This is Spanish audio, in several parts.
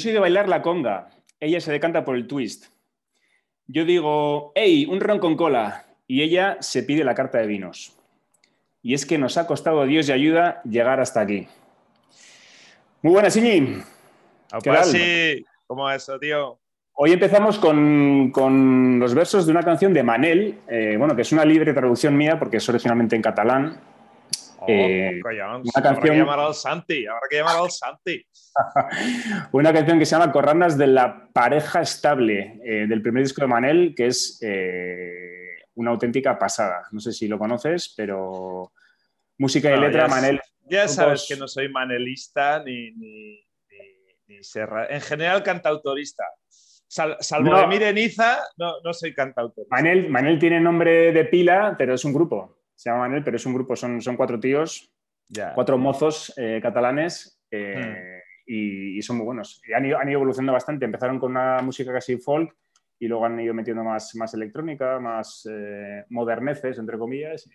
Yo soy de bailar la conga. Ella se decanta por el twist. Yo digo, hey, un ron con cola. Y ella se pide la carta de vinos. Y es que nos ha costado Dios y ayuda llegar hasta aquí. Muy buenas, Iñi. ¿Qué tal? sí. ¿Cómo es eso, tío? Hoy empezamos con, los versos de una canción de Manel, eh, bueno, que es una libre traducción mía porque es originalmente en catalán. Oh, eh, una canción... Habrá que al Santi, habrá que llamar al Santi. una canción que se llama Corranas de la pareja estable, eh, del primer disco de Manel, que es una auténtica pasada. No sé si lo conoces, pero música y letra, Manel. Ya sabes que no soy manelista ni, ni, ni, serra. En general, cantautorista. salvo de Mireniza, no, no soy cantautor. Manel, Manel tiene nombre de pila, pero es un grupo. Se llama Manel, pero es un grupo. Son, son cuatro tíos, cuatro mozos eh, catalanes. Eh, hmm. y, son muy buenos. han, ido, han ido evolucionando bastante. Empezaron con una música casi folk y luego han ido metiendo más, más electrónica, más eh, moderneces, entre comillas.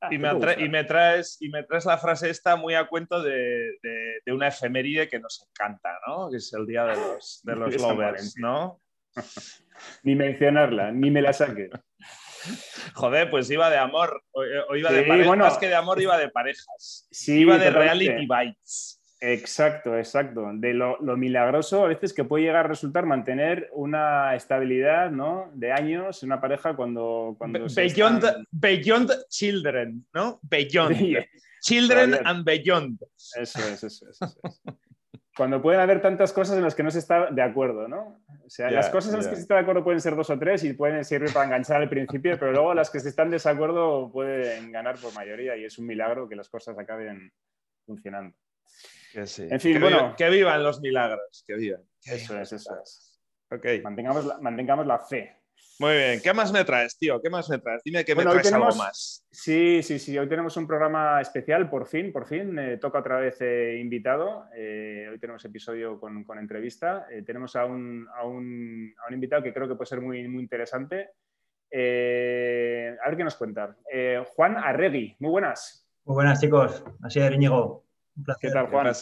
Ah, y, me y, me traes, y me traes la frase esta muy a cuento de, de, una efeméride que nos encanta, ¿no? Que es el día de los, de los lovers, ¿no? ni mencionarla, ni me la saque. Joder, pues iba de amor, o, iba de parejas, más que de amor iba de parejas. Sí, iba de reality bites. Exacto, exacto. De lo, milagroso a veces que puede llegar a resultar mantener una estabilidad ¿no? de años en una pareja cuando... cuando beyond, beyond children, ¿no? Beyond. children and beyond. Eso es, eso es. cuando pueden haber tantas cosas en las que no se está de acuerdo, ¿no? O sea, las cosas en las que se está de acuerdo pueden ser dos o tres y pueden servir para enganchar al principio, pero luego las que se están de desacuerdo pueden ganar por mayoría y es un milagro que las cosas acaben funcionando. En fin, bueno. que vivan los milagros, que vivan. Eso es, eso es. Ok. Mantengamos la, mantengamos la fe. Muy bien. ¿Qué más me traes, tío? ¿Qué más me traes? Dime que me traes algo más. Sí, sí, sí. Hoy tenemos un programa especial, por fin, por fin. toca otra vez eh, invitado. Eh, hoy tenemos episodio con, con entrevista. Eh, tenemos a un, a, un, a un, invitado que creo que puede ser muy, muy interesante. a ver qué nos cuenta. Juan Arregui, muy buenas. Muy buenas, chicos. Así es, Íñigo. ¿Qué tal, Juan?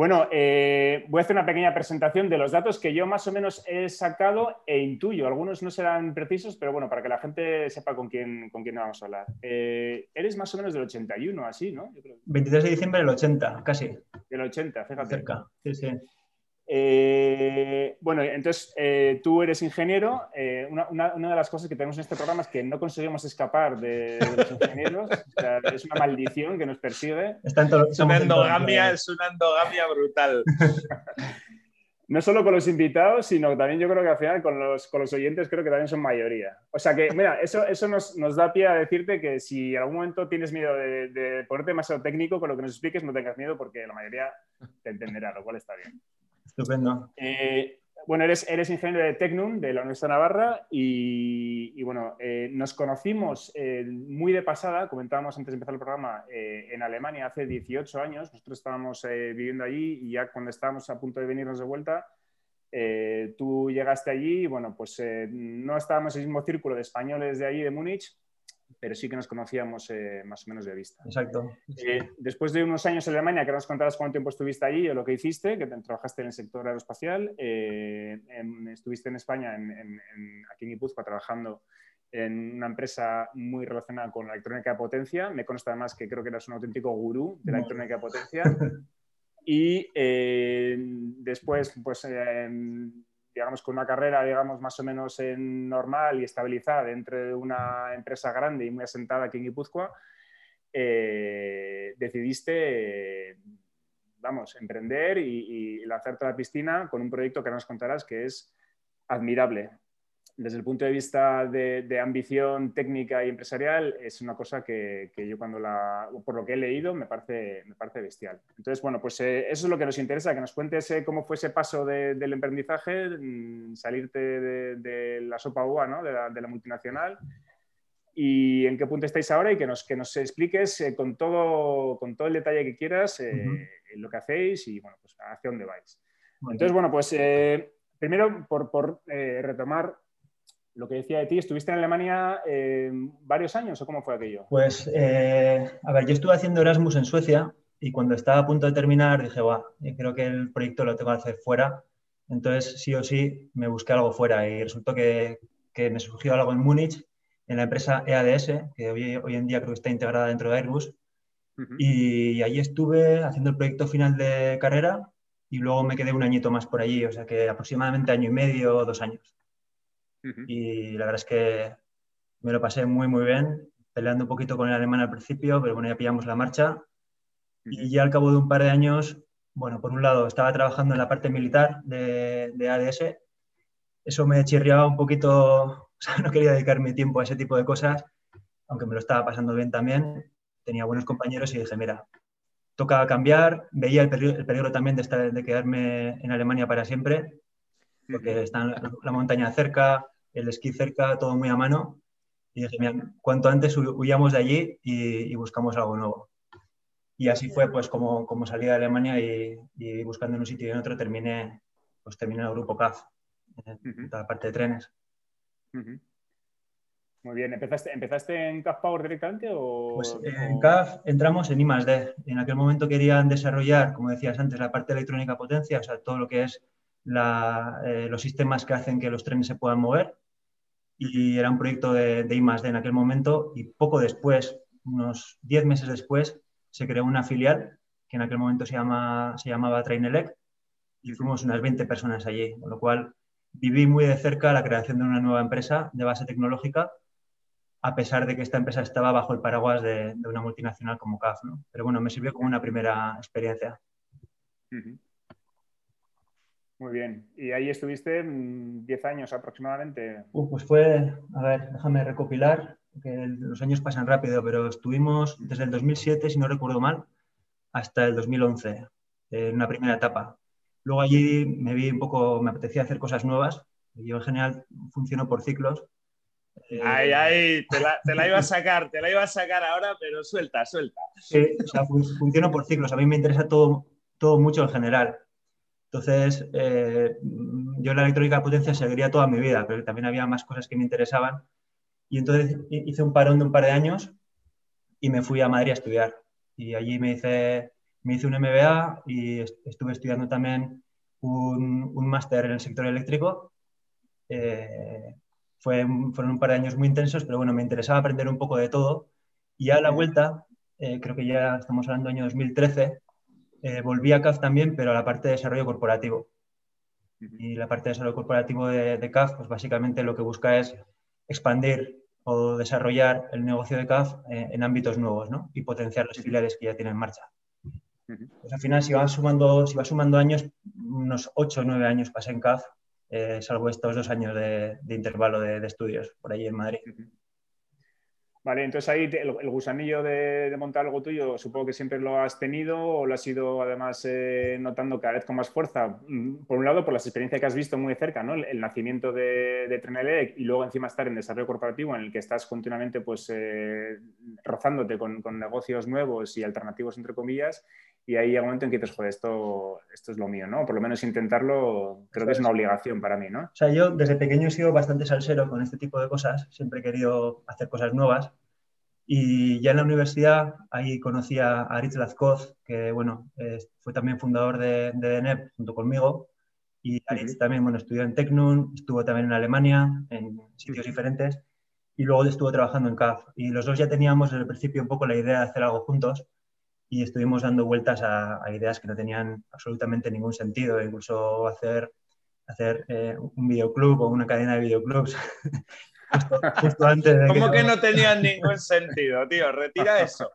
Bueno, eh, voy a hacer una pequeña presentación de los datos que yo más o menos he sacado e intuyo. Algunos no serán precisos, pero bueno, para que la gente sepa con quién, con quién vamos a hablar. Eh, eres más o menos del 81, así, ¿no? 23 de diciembre del 80, casi. Del 80, fíjate. Cerca, sí, sí. Eh, bueno, entonces eh, tú eres ingeniero. Eh, una, de las cosas que tenemos en este programa es que no conseguimos escapar de, los ingenieros. es una maldición que nos persigue. es, una endogamia, es una endogamia brutal. no solo con los invitados, sino también yo creo que al final con los, con los oyentes creo que también son mayoría. O sea que, mira, eso, eso nos, nos da pie a decirte que si en algún momento tienes miedo de, de ponerte demasiado técnico con lo que nos expliques, no tengas miedo porque la mayoría te entenderá, lo cual está bien. Estupendo. Eh, bueno, eres, eres ingeniero de Tecnum, de la Universidad Navarra, y, bueno, eh, nos conocimos eh, muy de pasada, comentábamos antes de empezar el programa, en Alemania hace 18 años, nosotros estábamos viviendo allí y ya cuando estábamos a punto de venirnos de vuelta, tú llegaste allí y bueno, pues no estábamos en el mismo círculo de españoles de allí, de Múnich, pero sí que nos conocíamos eh, más o menos de vista. Exacto. Eh, después de unos años en Alemania, que nos contabas cuánto tiempo estuviste allí o lo que hiciste, que trabajaste en el sector aeroespacial, eh, estuviste en España, en, aquí en Guipúzcoa, trabajando en una empresa muy relacionada con la electrónica de potencia. Me consta además que creo que eras un auténtico gurú de la electrónica de potencia. Y después, pues digamos, con una carrera, digamos, más o menos normal y estabilizada dentro de una empresa grande y muy asentada aquí en Guipúzcoa, eh, decidiste, vamos, emprender y, y lanzarte a la piscina con un proyecto que nos contarás que es admirable desde el punto de vista de, ambición técnica y empresarial, es una cosa que, yo cuando la, por lo que he leído, me parece, me parece bestial. Entonces, bueno, pues eh, eso es lo que nos interesa, que nos cuentes eh, cómo fue ese paso del emprendizaje, mm, salirte de, la sopa uva, ¿no? de, la, multinacional, y en qué punto estáis ahora y que nos, que nos expliques eh, con, todo, con todo el detalle que quieras lo que hacéis y, bueno, pues hacia dónde vais. Entonces, bueno, pues primero, por, por retomar lo que decía de ti, ¿estuviste en Alemania eh, varios años o cómo fue aquello? Pues, eh, a ver, yo estuve haciendo Erasmus en Suecia y cuando estaba a punto de terminar dije, va, creo que el proyecto lo tengo que hacer fuera. Entonces, sí o sí, me busqué algo fuera y resultó que, que me surgió algo en Múnich, en la empresa EADS, que hoy, hoy en día creo que está integrada dentro de Airbus. Y allí estuve haciendo el proyecto final de carrera y luego me quedé un añito más por allí, o sea que aproximadamente año y medio, o dos años. Y la verdad es que me lo pasé muy, muy bien, peleando un poquito con el alemán al principio, pero bueno, ya pillamos la marcha. Y ya al cabo de un par de años, bueno, por un lado estaba trabajando en la parte militar de, de ADS, eso me chirriaba un poquito, o sea, no quería dedicar mi tiempo a ese tipo de cosas, aunque me lo estaba pasando bien también, tenía buenos compañeros y dije, mira, toca cambiar, veía el peligro, también de, estar, de quedarme en Alemania para siempre, porque está la montaña cerca, el esquí cerca, todo muy a mano, y dije, mira, cuanto antes huyamos de allí y, buscamos algo nuevo. Y así fue pues como, como salí de Alemania y, buscando en un sitio y en otro terminé, pues terminé el grupo CAF, en toda la parte de trenes. Muy bien, ¿empezaste, ¿empezaste en CAF Power directamente o...? Pues en CAF entramos en I+.D. En aquel momento querían desarrollar, como decías antes, la parte de electrónica potencia, o sea, todo lo que es eh, los sistemas que hacen que los trenes se puedan mover y era un proyecto de, de I+.D. en aquel momento y poco después, unos 10 meses después, se creó una filial que en aquel momento se, llama, se llamaba Trainelec y fuimos unas 20 personas allí, con lo cual viví muy de cerca la creación de una nueva empresa de base tecnológica, a pesar de que esta empresa estaba bajo el paraguas de, una multinacional como CAF. ¿no? Pero bueno, me sirvió como una primera experiencia. Muy bien. ¿Y ahí estuviste 10 mm, años aproximadamente? Uh, pues fue, a ver, déjame recopilar, que los años pasan rápido, pero estuvimos desde el 2007, si no recuerdo mal, hasta el 2011, en una primera etapa. Luego allí me vi un poco, me apetecía hacer cosas nuevas. Yo en general funciono por ciclos. Eh, ay, ay, te la, te la, iba a sacar, te la iba a sacar ahora, pero suelta, suelta. Sí, o sea, funciono por ciclos. A mí me interesa todo, todo mucho en general. Entonces, eh, yo la electrónica de potencia seguiría toda mi vida, pero también había más cosas que me interesaban. Y entonces hice un parón de un par de años y me fui a Madrid a estudiar. Y allí me hice, me hice un MBA y estuve estudiando también un, un máster en el sector eléctrico. Eh, fue, fueron un par de años muy intensos, pero bueno, me interesaba aprender un poco de todo. Y a la vuelta, eh, creo que ya estamos hablando del año 2013, eh, volví a CAF también, pero a la parte de desarrollo corporativo. Y la parte de desarrollo corporativo de, CAF, pues básicamente lo que busca es expandir o desarrollar el negocio de CAF eh, en ámbitos nuevos ¿no? y potenciar las filiales que ya tienen en marcha. Pues al final, si vas sumando, si vas sumando años, unos 8 o 9 años pasé en CAF, eh, salvo estos dos años de, intervalo de, de, estudios por allí en Madrid. Vale, entonces ahí el, gusanillo de, montar algo tuyo, supongo que siempre lo has tenido o lo has ido además eh, notando cada vez con más fuerza. Mm, por un lado, por las experiencias que has visto muy cerca, ¿no? El, nacimiento de, de y luego encima estar en desarrollo corporativo en el que estás continuamente pues eh, rozándote con, negocios nuevos y alternativos entre comillas y ahí llega un momento en que dices, joder, esto, esto es lo mío, ¿no? Por lo menos intentarlo creo que es una obligación para mí, ¿no? O sea, yo desde pequeño he sido bastante salsero con este tipo de cosas, siempre he querido hacer cosas nuevas y ya en la universidad ahí conocí a Aritz Lazcoz, que bueno, fue también fundador de, de DNEP junto conmigo y Aritz también, bueno, estudió en Tecnun, estuvo también en Alemania, en sitios diferentes y luego estuvo trabajando en CAF y los dos ya teníamos desde el principio un poco la idea de hacer algo juntos y estuvimos dando vueltas a, ideas que no tenían absolutamente ningún sentido, incluso hacer, hacer eh, un videoclub o una cadena de videoclubs. justo, antes de ¿Cómo que, no tenían ningún sentido, tío? Retira eso.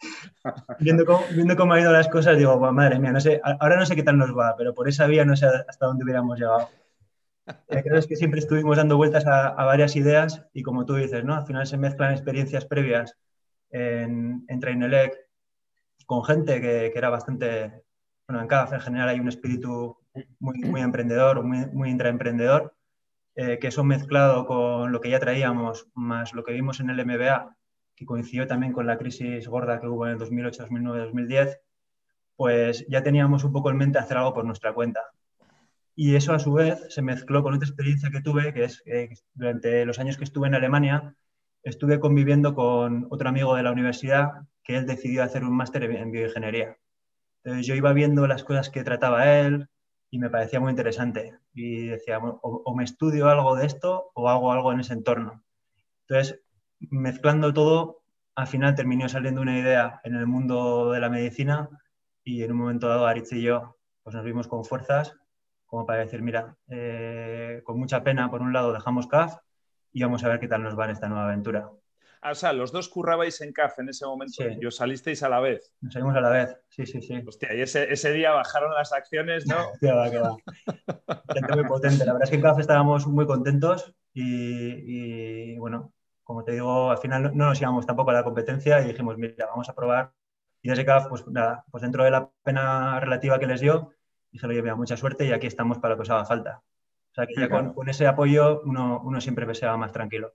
Viendo cómo, viendo cómo han ido las cosas, digo, madre mía, no sé, ahora no sé qué tal nos va, pero por esa vía no sé hasta dónde hubiéramos llegado. Eh, creo que siempre estuvimos dando vueltas a, varias ideas y como tú dices, ¿no? Al final se mezclan experiencias previas en, en Trainelec, con gente que, era bastante, bueno, en cada en general hay un espíritu muy, emprendedor, muy, muy intraemprendedor, eh, que eso mezclado con lo que ya traíamos, más lo que vimos en el MBA, que coincidió también con la crisis gorda que hubo en el 2008, 2009, 2010, pues ya teníamos un poco en mente hacer algo por nuestra cuenta. Y eso a su vez se mezcló con otra experiencia que tuve, que es que durante los años que estuve en Alemania, estuve conviviendo con otro amigo de la universidad que él decidió hacer un máster en bioingeniería. Entonces yo iba viendo las cosas que trataba él y me parecía muy interesante. Y decía, o, me estudio algo de esto o hago algo en ese entorno. Entonces, mezclando todo, al final terminó saliendo una idea en el mundo de la medicina y en un momento dado Aritz y yo pues nos vimos con fuerzas como para decir, mira, eh, con mucha pena, por un lado dejamos CAF y vamos a ver qué tal nos va en esta nueva aventura. Ah, o sea, los dos currabais en CAF en ese momento y os salisteis a la vez. Nos salimos a la vez, sí, sí, sí. Hostia, y ese, día bajaron las acciones, ¿no? qué va, qué va. Gente muy potente. La verdad es que en CAF estábamos muy contentos y, bueno, como te digo, al final no nos íbamos tampoco a la competencia y dijimos, mira, vamos a probar. Y desde CAF, pues nada, pues dentro de la pena relativa que les dio, dije, oye, mira, mucha suerte y aquí estamos para lo que os haga falta. O sea, que ya con, ese apoyo uno, uno siempre se va más tranquilo.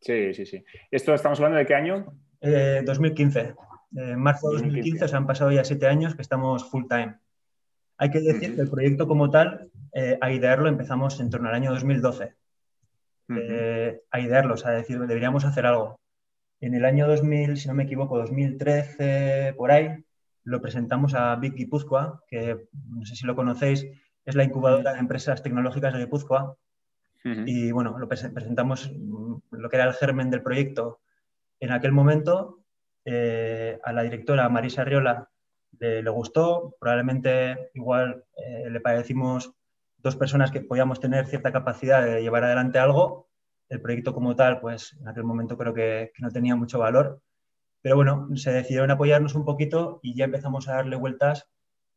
Sí, sí, sí. ¿Esto estamos hablando de qué año? 2015. Eh, en marzo de 2015, o sea, han pasado ya siete años que estamos full time. Hay que decir que el proyecto como tal, eh, a idearlo empezamos en torno al año 2012. Eh, a idearlo, o sea, decir, deberíamos hacer algo. En el año 2000, si no me equivoco, 2013, por ahí, lo presentamos a Big Guipúzcoa, que no sé si lo conocéis, es la incubadora de empresas tecnológicas de Guipúzcoa. Y bueno, lo presentamos lo que era el germen del proyecto en aquel momento. Eh, a la directora Marisa Riola le, gustó, probablemente igual eh, le parecimos dos personas que podíamos tener cierta capacidad de llevar adelante algo. El proyecto como tal, pues en aquel momento creo que, no tenía mucho valor. Pero bueno, se decidieron apoyarnos un poquito y ya empezamos a darle vueltas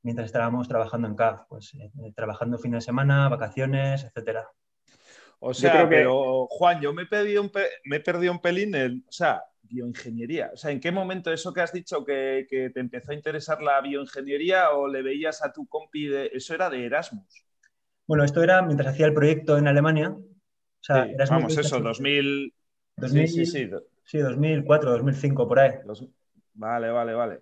mientras estábamos trabajando en CAF, pues eh, trabajando fines de semana, vacaciones, etcétera. O sea, pero Juan, yo me he, perdido un me he perdido un pelín en, o sea, bioingeniería. O sea, ¿en qué momento eso que has dicho que, te empezó a interesar la bioingeniería o le veías a tu compi de, eso era de Erasmus? Bueno, esto era mientras hacía el proyecto en Alemania. O sea, vamos, eso, 2000... sí, sí, sí. Sí, 2004, 2005, por ahí. Vale, vale, vale.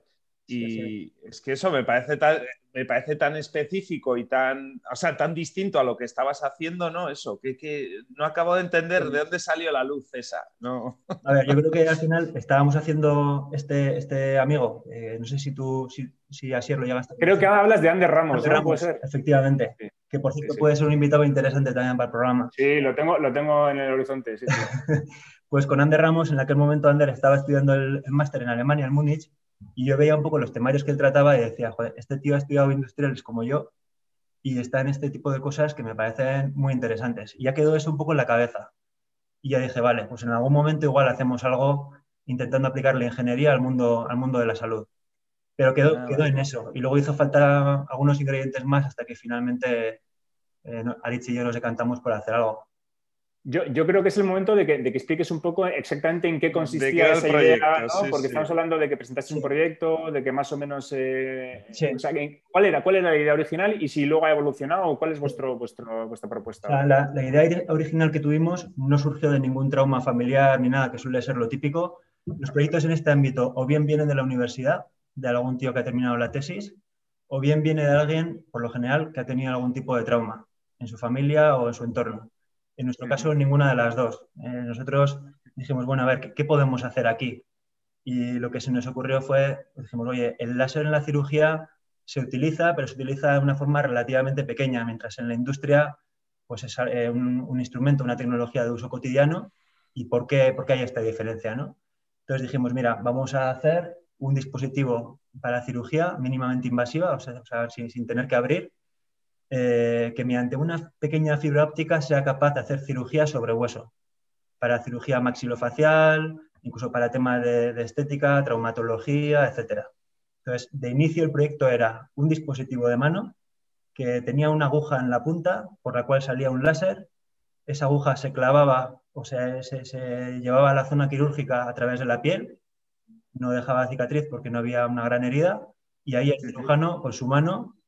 Y es que eso me parece tan, me parece tan específico y tan, o sea, tan distinto a lo que estabas haciendo, ¿no? Eso, que, no acabo de entender de dónde salió la luz esa, ¿no? A ver, yo creo que al final estábamos haciendo este, este amigo, eh, no sé si tú, si, si así lo llegaste. Creo que ahora hablas de Ander Ramos, Ander Ramos, efectivamente. Que por cierto puede ser un invitado interesante también para el programa. Sí, lo tengo, lo tengo en el horizonte, sí. pues con Ander Ramos, en aquel momento Ander estaba estudiando el, el máster en Alemania, en Múnich, y yo veía un poco los temarios que él trataba y decía, joder, este tío ha estudiado industriales como yo y está en este tipo de cosas que me parecen muy interesantes. Y ya quedó eso un poco en la cabeza. Y ya dije, vale, pues en algún momento igual hacemos algo intentando aplicar la ingeniería al mundo, al mundo de la salud. Pero quedó, ah, quedó en eso. Y luego hizo falta algunos ingredientes más hasta que finalmente eh, y yo nos decantamos por hacer algo. Yo, yo, creo que es el momento de que, de que, expliques un poco exactamente en qué consistía esa idea, ¿no? porque estamos hablando de que presentaste un proyecto, de que más o menos... Eh, o sea, ¿cuál, era, ¿Cuál era la idea original y si luego ha evolucionado o cuál es vuestro, vuestro, vuestra propuesta? la, la, idea original que tuvimos no surgió de ningún trauma familiar ni nada, que suele ser lo típico. Los proyectos en este ámbito o bien vienen de la universidad, de algún tío que ha terminado la tesis, o bien viene de alguien, por lo general, que ha tenido algún tipo de trauma en su familia o en su entorno. En nuestro caso, ninguna de las dos. Eh, nosotros dijimos, bueno, a ver, ¿qué, podemos hacer aquí? Y lo que se nos ocurrió fue, dijimos, oye, el láser en la cirugía se utiliza, pero se utiliza de una forma relativamente pequeña, mientras en la industria pues es eh, un, instrumento, una tecnología de uso cotidiano. ¿Y por qué, por qué hay esta diferencia? ¿no? Entonces dijimos, mira, vamos a hacer un dispositivo para cirugía mínimamente invasiva, o sea, sin, sin, tener que abrir, eh, que mediante una pequeña fibra óptica sea capaz de hacer cirugía sobre hueso, para cirugía maxilofacial, incluso para temas de, estética, traumatología, etc. Entonces, de inicio el proyecto era un dispositivo de mano que tenía una aguja en la punta por la cual salía un láser. Esa aguja se clavaba, o sea, se, se llevaba a la zona quirúrgica a través de la piel, no dejaba cicatriz porque no había una gran herida, y ahí el cirujano con su mano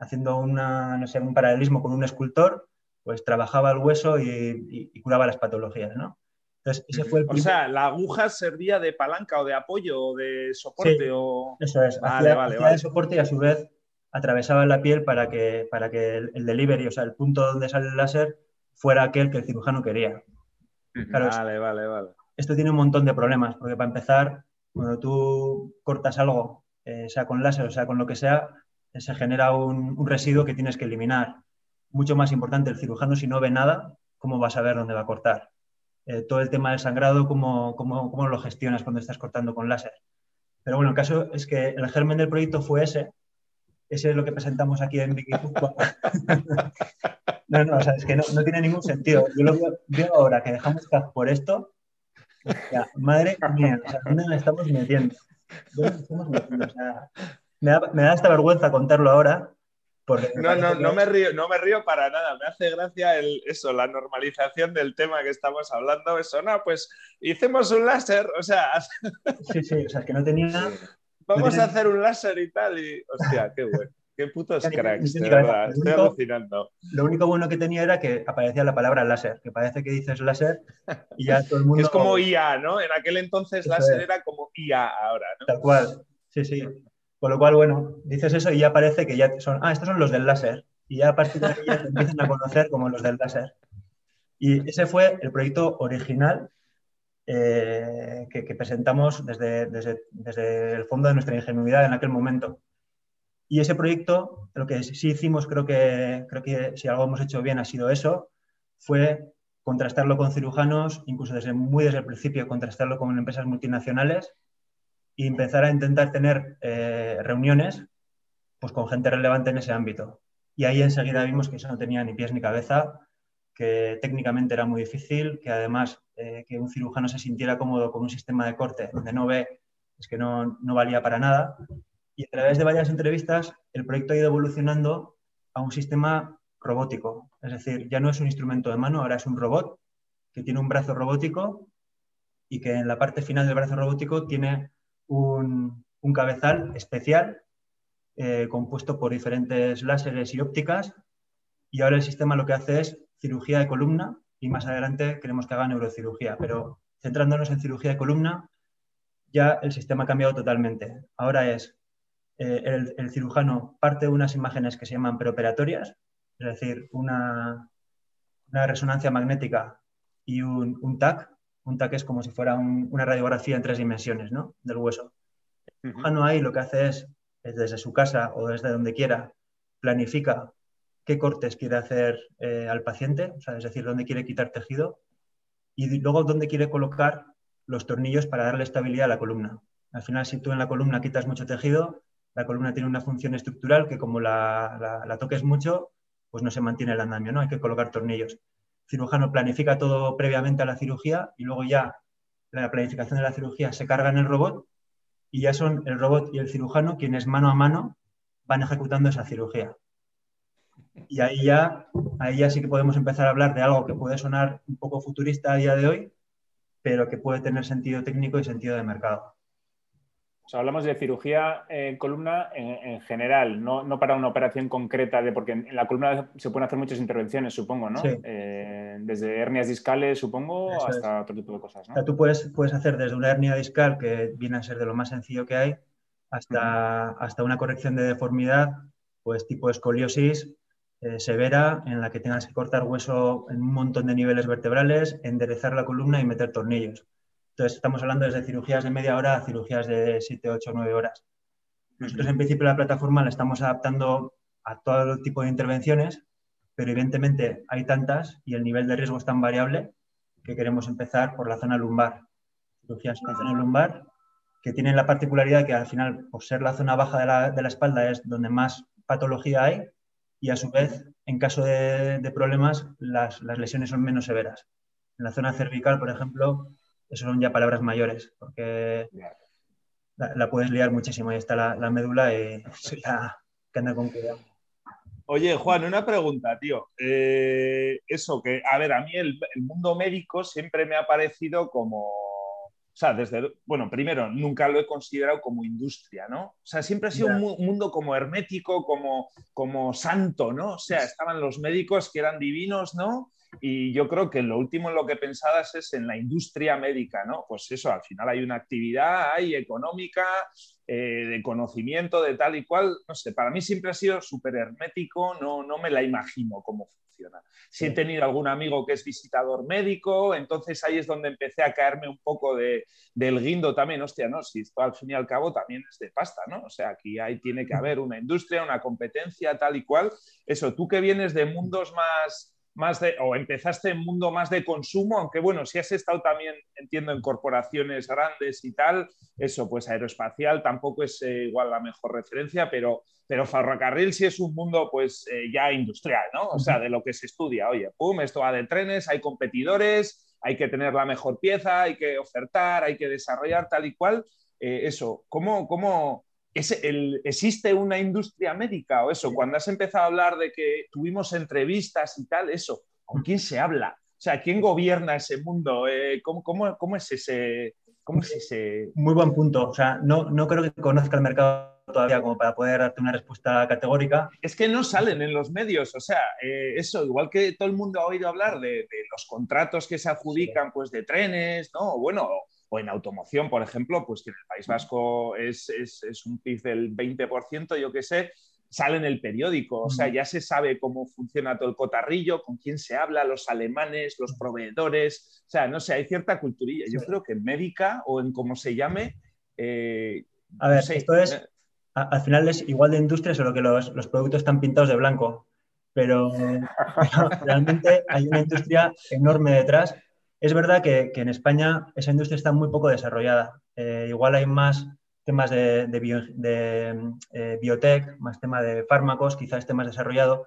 haciendo una, no sé, un paralelismo con un escultor, pues trabajaba el hueso y, curaba las patologías, ¿no? Entonces, ese fue el O sea, la aguja servía de palanca o de apoyo o de soporte o... Eso es, vale, vale, de soporte y a su vez atravesaba la piel para que, para que el, delivery, o sea, el punto donde sale el láser, fuera aquel que el cirujano quería. vale, vale, vale. Esto tiene un montón de problemas, porque para empezar, Cuando tú cortas algo, eh, sea con láser o sea con lo que sea, se genera un, residuo que tienes que eliminar. Mucho más importante, el cirujano si no ve nada, ¿cómo va a saber dónde va a cortar? Eh, todo el tema del sangrado, ¿cómo, ¿cómo, cómo, lo gestionas cuando estás cortando con láser? Pero bueno, el caso es que el germen del proyecto fue ese. Ese es lo que presentamos aquí en Wikipedia. no, no, o sea, es que no, no, tiene ningún sentido. Yo lo veo, ahora que dejamos por esto. madre mía, ¿dónde nos estamos metiendo? ¿Dónde nos estamos metiendo? O sea, me da, me da esta vergüenza contarlo ahora, no, no, no, me río, no me río para nada. Me hace gracia el, eso, la normalización del tema que estamos hablando. Eso, no, pues hicimos un láser, o sea. Sí, sí, o sea, que no tenía. Vamos a hacer un láser y tal. Y, hostia, qué bueno. Qué putos cracks, de verdad. Estoy alucinando. Lo único bueno que tenía era que aparecía la palabra láser, que parece que dices láser y ya todo el mundo. es como IA, ¿no? En aquel entonces láser era como IA ahora, ¿no? Tal cual. Sí, sí. Con lo cual, bueno, dices eso y ya parece que ya son, ah, estos son los del láser. Y ya a partir de ahí ya te empiezan a conocer como los del láser. Y ese fue el proyecto original eh, que, presentamos desde, desde, el fondo de nuestra ingenuidad en aquel momento. Y ese proyecto, lo que sí hicimos, creo que, creo que si algo hemos hecho bien ha sido eso, fue contrastarlo con cirujanos, incluso desde muy desde el principio, contrastarlo con empresas multinacionales y empezar a intentar tener eh, reuniones pues, con gente relevante en ese ámbito. Y ahí enseguida vimos que eso no tenía ni pies ni cabeza, que técnicamente era muy difícil, que además eh, que un cirujano se sintiera cómodo con un sistema de corte donde no ve, es que no, no valía para nada. Y a través de varias entrevistas, el proyecto ha ido evolucionando a un sistema robótico. Es decir, ya no es un instrumento de mano, ahora es un robot que tiene un brazo robótico y que en la parte final del brazo robótico tiene un, cabezal especial eh, compuesto por diferentes láseres y ópticas y ahora el sistema lo que hace es cirugía de columna y más adelante queremos que haga neurocirugía, pero centrándonos en cirugía de columna ya el sistema ha cambiado totalmente. Ahora es eh, el, cirujano parte de unas imágenes que se llaman preoperatorias, es decir, una, una resonancia magnética y un, un TAC, un TAC es como si fuera una radiografía en tres dimensiones ¿no? del hueso. El cirujano ahí lo que hace es, desde su casa o desde donde quiera, planifica qué cortes quiere hacer eh, al paciente, es decir, dónde quiere quitar tejido y luego dónde quiere colocar los tornillos para darle estabilidad a la columna. Al final, si tú en la columna quitas mucho tejido, la columna tiene una función estructural que como la, la toques mucho, pues no se mantiene el andamio, ¿no? Hay que colocar tornillos cirujano planifica todo previamente a la cirugía y luego ya la planificación de la cirugía se carga en el robot y ya son el robot y el cirujano quienes mano a mano van ejecutando esa cirugía. Y ahí ya, ahí sí que podemos empezar a hablar de algo que puede sonar un poco futurista a día de hoy, pero que puede tener sentido técnico y sentido de mercado hablamos de cirugía en columna en, general, no, para una operación concreta, de, porque en, la columna se pueden hacer muchas intervenciones, supongo, ¿no? Eh, desde hernias discales, supongo, hasta otro tipo de cosas. ¿no? tú puedes, puedes hacer desde una hernia discal, que viene a ser de lo más sencillo que hay, hasta, hasta una corrección de deformidad, pues tipo escoliosis eh, severa, en la que tengas que cortar hueso en un montón de niveles vertebrales, enderezar la columna y meter tornillos. Entonces, estamos hablando desde cirugías de media hora a cirugías de 7, 8, 9 horas. Nosotros, en principio, la plataforma la estamos adaptando a todo tipo de intervenciones, pero evidentemente hay tantas y el nivel de riesgo es tan variable que queremos empezar por la zona lumbar. Cirugías con zona lumbar que tienen la particularidad que al final, por ser la zona baja de la, espalda, es donde más patología hay y a su vez, en caso de, problemas, las, las, lesiones son menos severas. En la zona cervical, por ejemplo, eso son ya palabras mayores, porque la, puedes liar muchísimo. Ahí está la, médula y ya que anda con cuidado. Oye, Juan, una pregunta, tío. Eh, eso que, a ver, a mí el, mundo médico siempre me ha parecido como, o sea, desde, bueno, primero, nunca lo he considerado como industria, ¿no? O sea, siempre ha sido un, mundo como hermético, como, como santo, ¿no? O sea, estaban los médicos que eran divinos, ¿no? Y yo creo que lo último en lo que pensabas es en la industria médica, ¿no? Pues eso, al final hay una actividad, hay económica, eh, de conocimiento, de tal y cual. No sé, para mí siempre ha sido súper hermético, no, no me la imagino cómo funciona. Si he tenido algún amigo que es visitador médico, entonces ahí es donde empecé a caerme un poco de, del guindo también, hostia, ¿no? Si esto al fin y al cabo también es de pasta, ¿no? O sea, aquí hay, tiene que haber una industria, una competencia, tal y cual. Eso, tú que vienes de mundos más más de, o empezaste en mundo más de consumo, aunque bueno, si has estado también, entiendo, en corporaciones grandes y tal, eso, pues aeroespacial tampoco es eh, igual la mejor referencia, pero, pero ferrocarril sí es un mundo pues eh, ya industrial, ¿no? O sea, de lo que se estudia, oye, pum, esto va de trenes, hay competidores, hay que tener la mejor pieza, hay que ofertar, hay que desarrollar tal y cual. Eh, eso, ¿cómo, cómo, ¿existe una industria médica o eso? Cuando has empezado a hablar de que tuvimos entrevistas y tal, eso, ¿con quién se habla? O sea, ¿quién gobierna ese mundo? Eh, ¿cómo, es ese, ¿Cómo es ese...? Muy buen punto. O sea, no, no creo que conozca el mercado todavía como para poder darte una respuesta categórica. Es que no salen en los medios, o sea, eh, eso, igual que todo el mundo ha oído hablar de, los contratos que se adjudican, pues de trenes, ¿no? Bueno, o en automoción, por ejemplo, pues que en el País Vasco es, un PIB del 20%, yo qué sé, sale en el periódico, o sea, ya se sabe cómo funciona todo el cotarrillo, con quién se habla, los alemanes, los proveedores, o sea, no sé, hay cierta culturilla. Yo creo que en médica o en cómo se llame... Eh, a ver, esto es, al final es igual de industria, solo que los, productos están pintados de blanco, pero realmente hay una industria enorme detrás es verdad que, en España esa industria está muy poco desarrollada. Eh, igual hay más temas de, eh, biotech, más tema de fármacos, quizás esté más desarrollado,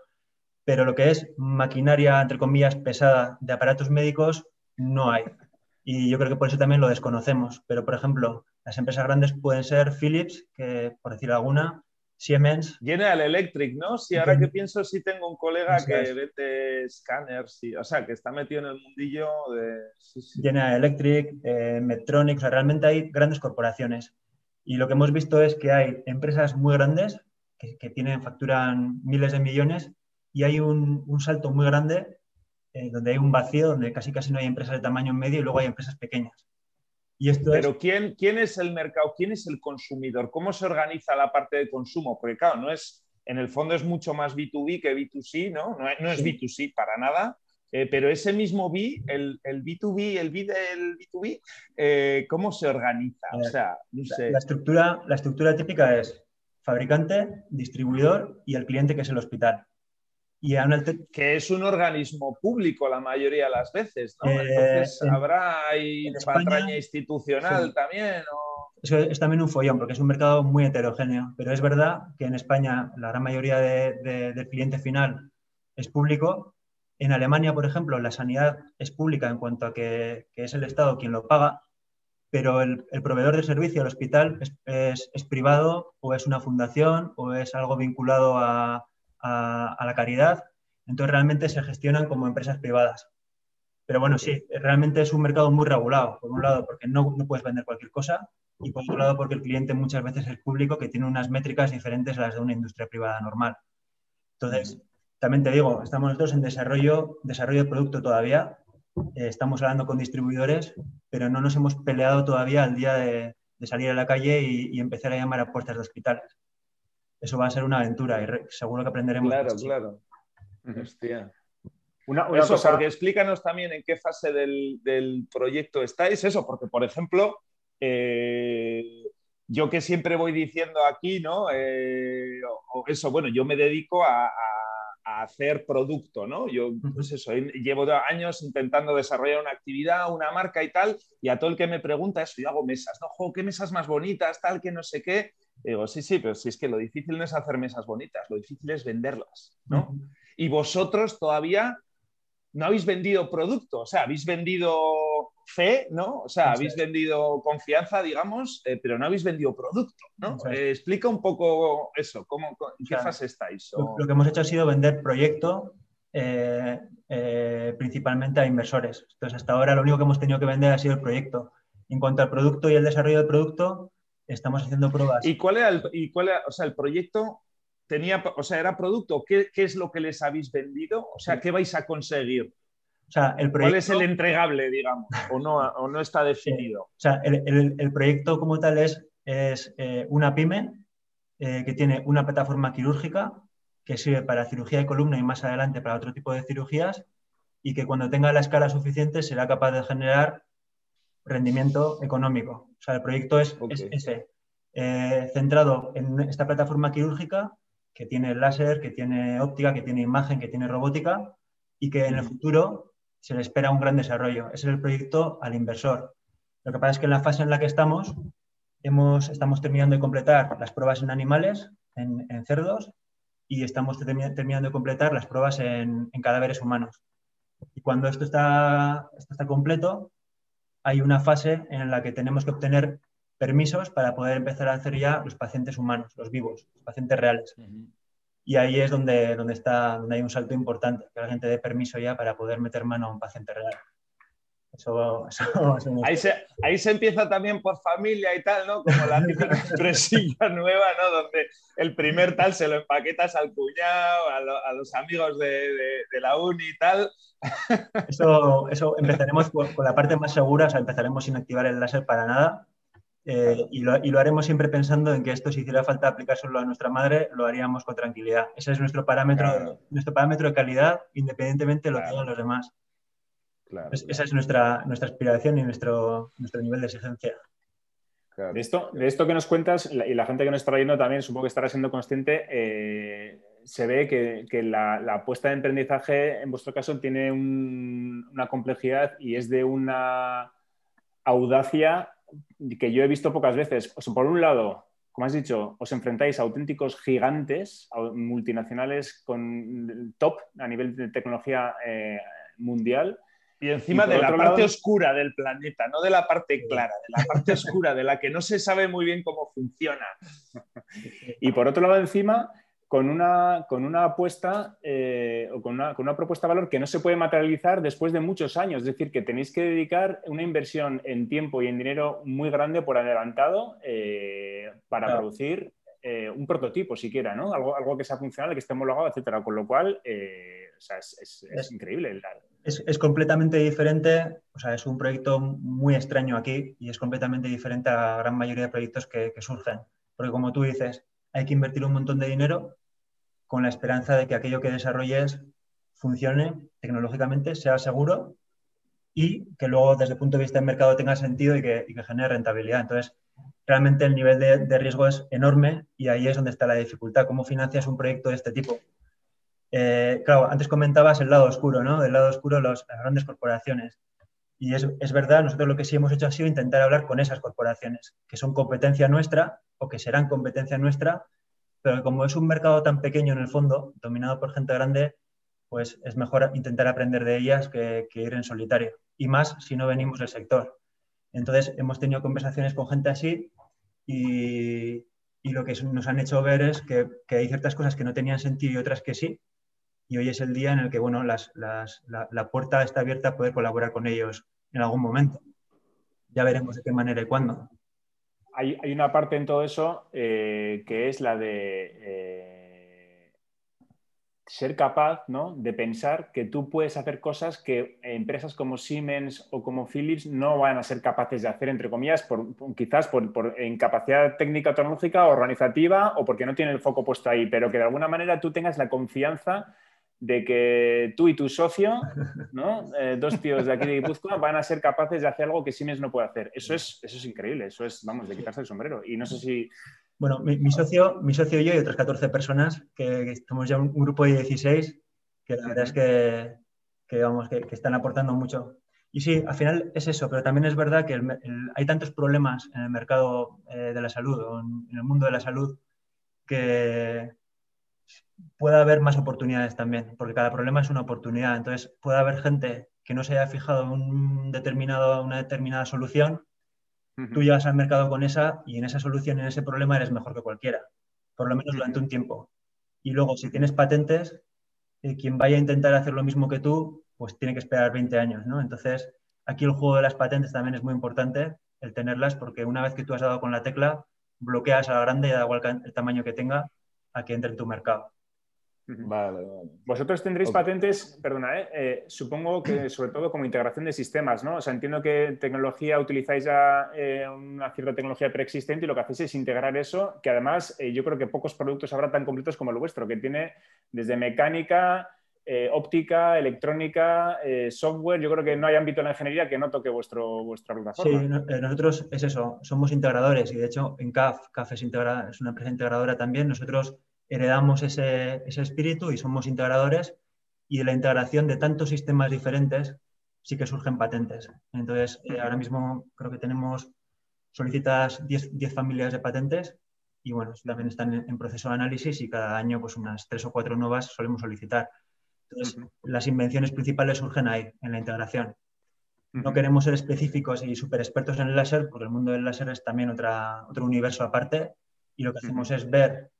pero lo que es maquinaria, entre comillas, pesada de aparatos médicos, no hay. Y yo creo que por eso también lo desconocemos. Pero, por ejemplo, las empresas grandes pueden ser Philips, que por decir alguna, Siemens. General Electric, ¿no? Si ahora que pienso, sí tengo un colega que vete scanners, o sea, que está metido en el mundillo de... General Electric, eh, Medtronic, o sea, realmente hay grandes corporaciones. Y lo que hemos visto es que hay empresas muy grandes que, tienen, facturan miles de millones y hay un, salto muy grande eh, donde hay un vacío, donde casi casi no hay empresas de tamaño medio y luego hay empresas pequeñas. Pero ¿quién, ¿quién es el mercado? ¿Quién es el consumidor? ¿Cómo se organiza la parte de consumo? Porque claro, no es, en el fondo es mucho más B2B que B2C, ¿no? No, es B2C para nada. Eh, pero ese mismo B, el, el, B2B, el B del B2B, eh, ¿cómo se organiza? O sea, no sé. La, estructura, la estructura típica es fabricante, distribuidor y el cliente que es el hospital. Que es un organismo público la mayoría de las veces, ¿no? Eh, Entonces, ¿habrá ahí patraña institucional también? Es también un follón, porque es un mercado muy heterogéneo, pero es verdad que en España la gran mayoría del cliente final es público. En Alemania, por ejemplo, la sanidad es pública en cuanto a que, es el Estado quien lo paga, pero el, proveedor de servicio, el hospital, es privado o es una fundación o es algo vinculado a, a, la caridad, entonces realmente se gestionan como empresas privadas. Pero bueno, sí, realmente es un mercado muy regulado, por un lado porque no, no, puedes vender cualquier cosa y por otro lado porque el cliente muchas veces es público que tiene unas métricas diferentes a las de una industria privada normal. Entonces, también te digo, estamos nosotros en desarrollo, desarrollo de producto todavía, eh, estamos hablando con distribuidores, pero no nos hemos peleado todavía al día de, salir a la calle y, y, empezar a llamar a puertas de hospitales eso va a ser una aventura y seguro que aprenderemos. Claro, claro. Hostia. Una, eso, porque explícanos también en qué fase del, proyecto estáis, eso, porque por ejemplo, eh, yo que siempre voy diciendo aquí, ¿no? Eh, eso, bueno, yo me dedico a, hacer producto, ¿no? Yo, pues eso, llevo años intentando desarrollar una actividad, una marca y tal, y a todo el que me pregunta eso, yo hago mesas, ¿no? ¿qué mesas más bonitas, tal, que no sé qué? digo, sí, sí, pero si es que lo difícil no es hacer mesas bonitas, lo difícil es venderlas, ¿no? Y vosotros todavía no habéis vendido producto, o sea, habéis vendido fe, ¿no? O sea, habéis vendido confianza, digamos, eh, pero no habéis vendido producto, ¿no? Eh, explica un poco eso, ¿cómo, ¿en qué fase estáis? Lo que hemos hecho ha sido vender proyecto eh, principalmente a inversores. Entonces, hasta ahora lo único que hemos tenido que vender ha sido el proyecto. En cuanto al producto y el desarrollo del producto, estamos haciendo pruebas. ¿Y cuál era el, y cuál o sea, el proyecto? Tenía, o sea, era producto, ¿Qué, es lo que les habéis vendido? O sea, ¿qué vais a conseguir? ¿Cuál es el entregable, digamos? ¿O no, no está definido? O sea, el, proyecto como tal es, es eh, una pyme eh, que tiene una plataforma quirúrgica que sirve para cirugía de columna y más adelante para otro tipo de cirugías y que cuando tenga la escala suficiente será capaz de generar rendimiento económico. O sea, el proyecto es, ese, eh, centrado en esta plataforma quirúrgica que tiene láser, que tiene óptica, que tiene imagen, que tiene robótica y que en el futuro se le espera un gran desarrollo. Ese es el proyecto al inversor. Lo que pasa es que en la fase en la que estamos, estamos terminando de completar las pruebas en animales, en, cerdos, y estamos terminando de completar las pruebas en, cadáveres humanos. Y cuando esto está, está completo, hay una fase en la que tenemos que obtener permisos para poder empezar a hacer ya los pacientes humanos, los vivos, los pacientes reales. Y ahí es donde, donde, está, donde hay un salto importante, que la gente dé permiso ya para poder meter mano a un paciente real. Eso, ahí, se, ahí, se, empieza también por familia y tal, ¿no? Como la empresilla nueva, ¿no? Donde el primer tal se lo empaquetas al cuñado, a, los amigos de, de, la uni y tal. Eso, eso empezaremos con la parte más segura, o sea, empezaremos sin activar el láser para nada eh, y, lo, haremos siempre pensando en que esto, si hiciera falta aplicar solo a nuestra madre, lo haríamos con tranquilidad. Ese es nuestro parámetro, nuestro parámetro de calidad, independientemente de lo que hagan los demás. esa es nuestra, nuestra aspiración y nuestro, nuestro nivel de exigencia. De, esto, de esto que nos cuentas, y la gente que nos está viendo también, supongo que estará siendo consciente, eh, se ve que, la, la, apuesta de emprendizaje, en vuestro caso, tiene una complejidad y es de una audacia que yo he visto pocas veces. por un lado, como has dicho, os enfrentáis a auténticos gigantes, multinacionales con top a nivel de tecnología eh, mundial. Y encima de la parte oscura del planeta, no de la parte clara, de la parte oscura, de la que no se sabe muy bien cómo funciona. y por otro lado, encima, con una, con una apuesta eh, o con una, con una, propuesta de valor que no se puede materializar después de muchos años. Es decir, que tenéis que dedicar una inversión en tiempo y en dinero muy grande por adelantado eh, para producir eh, un prototipo siquiera, ¿no? Algo, algo que sea funcional, que esté homologado, etcétera. Con lo cual, o sea, es, es, increíble. Es, es, completamente diferente, o sea, es un proyecto muy extraño aquí y es completamente diferente a la gran mayoría de proyectos que, que surgen. Porque como tú dices, hay que invertir un montón de dinero con la esperanza de que aquello que desarrolles funcione tecnológicamente, sea seguro y que luego desde el punto de vista del mercado tenga sentido y que, genere rentabilidad. Entonces, realmente el nivel de, riesgo es enorme y ahí es donde está la dificultad. ¿Cómo financias un proyecto de este tipo? Eh, claro, antes comentabas el lado oscuro, ¿no? El lado oscuro de las grandes corporaciones. Y es, es, verdad, nosotros lo que sí hemos hecho ha sido intentar hablar con esas corporaciones, que son competencia nuestra o que serán competencia nuestra pero como es un mercado tan pequeño en el fondo, dominado por gente grande, pues es mejor intentar aprender de ellas que, ir en solitario. Y más si no venimos del sector. Entonces, hemos tenido conversaciones con gente así y, lo que nos han hecho ver es que, hay ciertas cosas que no tenían sentido y otras que sí. Y hoy es el día en el que bueno, la, la, puerta está abierta a poder colaborar con ellos en algún momento. Ya veremos de qué manera y cuándo hay, una parte en todo eso eh, que es la de eh, ser capaz de pensar que tú puedes hacer cosas que empresas como Siemens o como Philips no van a ser capaces de hacer, entre comillas, por, quizás por, por, incapacidad técnica, tecnológica, organizativa o porque no tienen el foco puesto ahí, pero que de alguna manera tú tengas la confianza de que tú y tu socio, ¿no? Eh, dos tíos de aquí de Guipúzcoa, van a ser capaces de hacer algo que Siemens no puede hacer. Eso es, eso es increíble, eso es, vamos, de quitarse el sombrero. Y no sé si... Bueno, mi, socio, mi socio y yo y otras 14 personas, que, somos ya un, grupo de 16, que la verdad es que, que vamos, que, están aportando mucho. Y sí, al final es eso, pero también es verdad que hay tantos problemas en el mercado eh, de la salud o en el mundo de la salud que, puede haber más oportunidades también, porque cada problema es una oportunidad. Entonces, puede haber gente que no se haya fijado un determinado, una determinada solución, tú llegas al mercado con esa y en esa solución, en ese problema, eres mejor que cualquiera, por lo menos durante un tiempo. Y luego, si tienes patentes, eh, quien vaya a intentar hacer lo mismo que tú, pues tiene que esperar 20 años, ¿no? Entonces, aquí el juego de las patentes también es muy importante, el tenerlas, porque una vez que tú has dado con la tecla, bloqueas a la grande, da igual el tamaño que tenga, a que entre en tu mercado. Vale, Vosotros tendréis patentes, perdona, eh, eh, supongo que sobre todo como integración de sistemas, ¿no? O sea, entiendo que tecnología utilizáis ya eh, una cierta tecnología preexistente y lo que hacéis es integrar eso, que además yo creo que pocos productos habrá tan completos como el vuestro, que tiene desde mecánica, óptica, electrónica, software. Yo creo que no hay ámbito en la ingeniería que no toque vuestro, vuestra plataforma. Sí, nosotros es eso, somos integradores y de hecho en CAF, CAF es, es una empresa integradora también, nosotros heredamos ese, espíritu y somos integradores y de la integración de tantos sistemas diferentes sí que surgen patentes. Entonces, eh, ahora mismo creo que tenemos solicitadas 10, familias de patentes y bueno, también están en, proceso de análisis y cada año pues unas tres o cuatro nuevas solemos solicitar. Entonces, las invenciones principales surgen ahí, en la integración. No queremos ser específicos y súper expertos en el láser, porque el mundo del láser es también otra, otro universo aparte y lo que hacemos es ver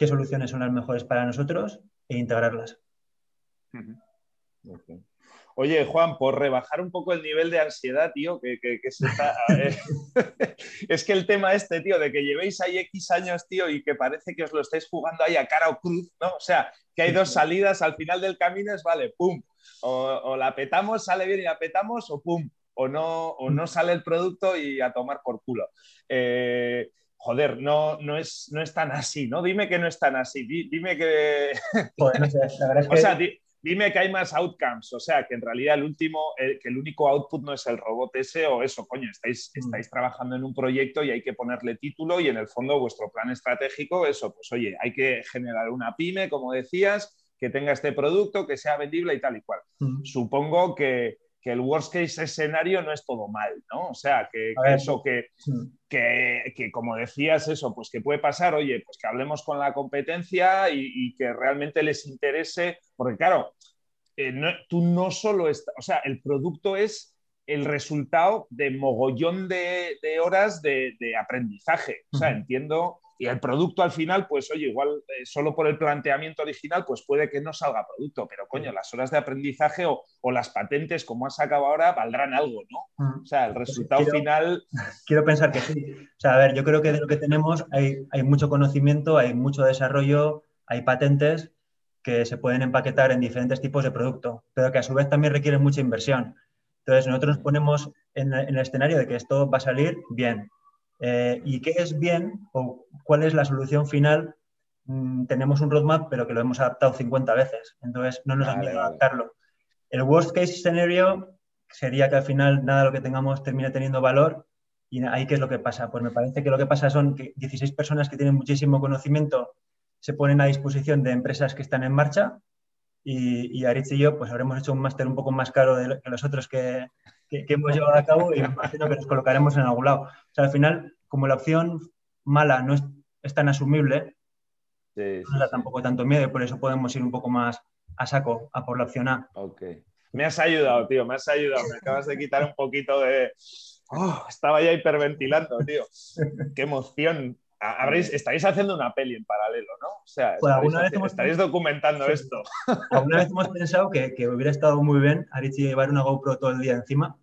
qué soluciones son las mejores para nosotros e integrarlas. Oye, Juan, por rebajar un poco el nivel de ansiedad, tío, que, se está... es que el tema este, tío, de que llevéis ahí X años, tío, y que parece que os lo estáis jugando ahí a cara o cruz, ¿no? O sea, que hay dos salidas al final del camino, es, vale, pum, o, la petamos, sale bien y la petamos, o pum, o no, o no sale el producto y a tomar por culo. Eh, joder, no, no, es, no es tan así, ¿no? Dime que no es tan así, dime que... o sea, dime que hay más outcomes, o sea, que en realidad el último, que el único output no es el robot ese o eso, coño, estáis, mm. estáis trabajando en un proyecto y hay que ponerle título y en el fondo vuestro plan estratégico, eso, pues oye, hay que generar una pyme, como decías, que tenga este producto, que sea vendible y tal y cual. Mm. Supongo que que el worst case escenario no es todo mal, ¿no? O sea, que, eso que, que, como decías, eso, pues que puede pasar, oye, pues que hablemos con la competencia y, que realmente les interese, porque claro, eh, tú no solo estás, o sea, el producto es el resultado de mogollón de, horas de, de, aprendizaje. O sea, entiendo y el producto al final, pues oye, igual eh, solo por el planteamiento original, pues puede que no salga producto, pero coño, las horas de aprendizaje o, las patentes, como has sacado ahora, valdrán algo, ¿no? O sea, el resultado final... Quiero pensar que sí. O sea, a ver, yo creo que de lo que tenemos hay, hay mucho conocimiento, hay mucho desarrollo, hay patentes que se pueden empaquetar en diferentes tipos de producto, pero que a su vez también requieren mucha inversión. Entonces, nosotros nos ponemos en, en el escenario de que esto va a salir bien, eh, ¿Y qué es bien o cuál es la solución final? Mm, tenemos un roadmap, pero que lo hemos adaptado 50 veces, entonces no nos han miedo adaptarlo. El worst case scenario sería que al final nada de lo que tengamos termine teniendo valor. ¿Y ahí qué es lo que pasa? Pues me parece que lo que pasa son que 16 personas que tienen muchísimo conocimiento se ponen a disposición de empresas que están en marcha y, y Aritz y yo pues habremos hecho un máster un poco más caro de que los otros que, que, hemos llevado a cabo y imagino que nos colocaremos en algún lado. O sea, al final, como la opción mala no es, tan asumible, no da tampoco tanto miedo y por eso podemos ir un poco más a saco, a por la opción A. Ok. Me has ayudado, tío, me has ayudado. Me acabas de quitar un poquito de... Oh, estaba ya hiperventilando, tío. Qué emoción habréis, estaréis haciendo una peli en paralelo, ¿no? O sea, pues estaréis, documentando esto. Alguna vez hemos pensado que, hubiera estado muy bien Arichi llevar una GoPro todo el día encima,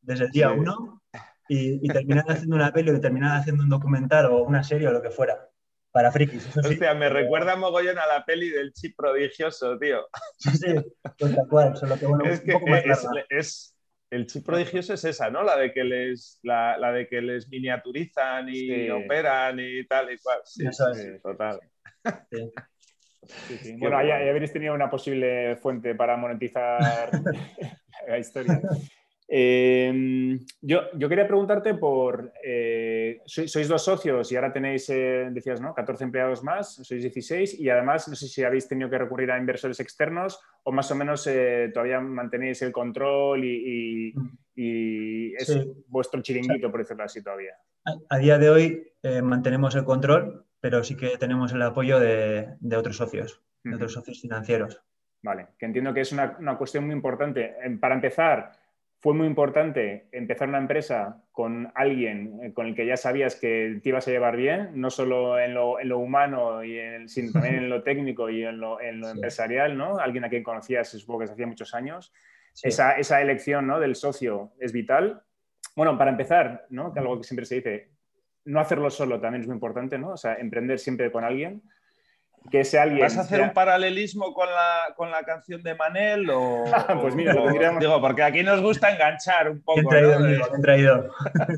desde el día uno, y, terminar haciendo una peli o terminar haciendo un documental o una serie o lo que fuera. Para frikis. Eso sí. me recuerda mogollón a la peli del chip prodigioso, tío. Sí, sí, pues tal cual, solo que bueno, es un poco más es, el chip prodigioso es esa, ¿no? La de que les, la, de que les miniaturizan y operan y tal y cual. Sí, total. Bueno, ahí, habréis tenido una posible fuente para monetizar la historia. Em, yo, yo, quería preguntarte por, eh, sois, dos socios y ahora tenéis, eh, decías, ¿no? 14 empleados más, sois 16 y además no sé si habéis tenido que recurrir a inversores externos o más o menos eh, todavía mantenéis el control y, es vuestro chiringuito, por decirlo así, todavía. A, día de hoy mantenemos el control, pero sí que tenemos el apoyo de, otros socios, de otros socios financieros. Vale, que entiendo que es una, una cuestión muy importante. Para empezar, fue muy importante empezar una empresa con alguien eh, con el que ya sabías que te ibas a llevar bien, no solo en lo, humano, y sino también en lo técnico y en lo, empresarial, ¿no? Alguien a quien conocías, supongo que hacía muchos años. Esa, elección ¿no? del socio es vital. Bueno, para empezar, ¿no? que algo que siempre se dice, no hacerlo solo también es muy importante, ¿no? O sea, emprender siempre con alguien. Que ese alguien... ¿Vas a hacer un paralelismo con la, con la canción de Manel o...? pues mira, lo Digo, porque aquí nos gusta enganchar un poco, traído, traído.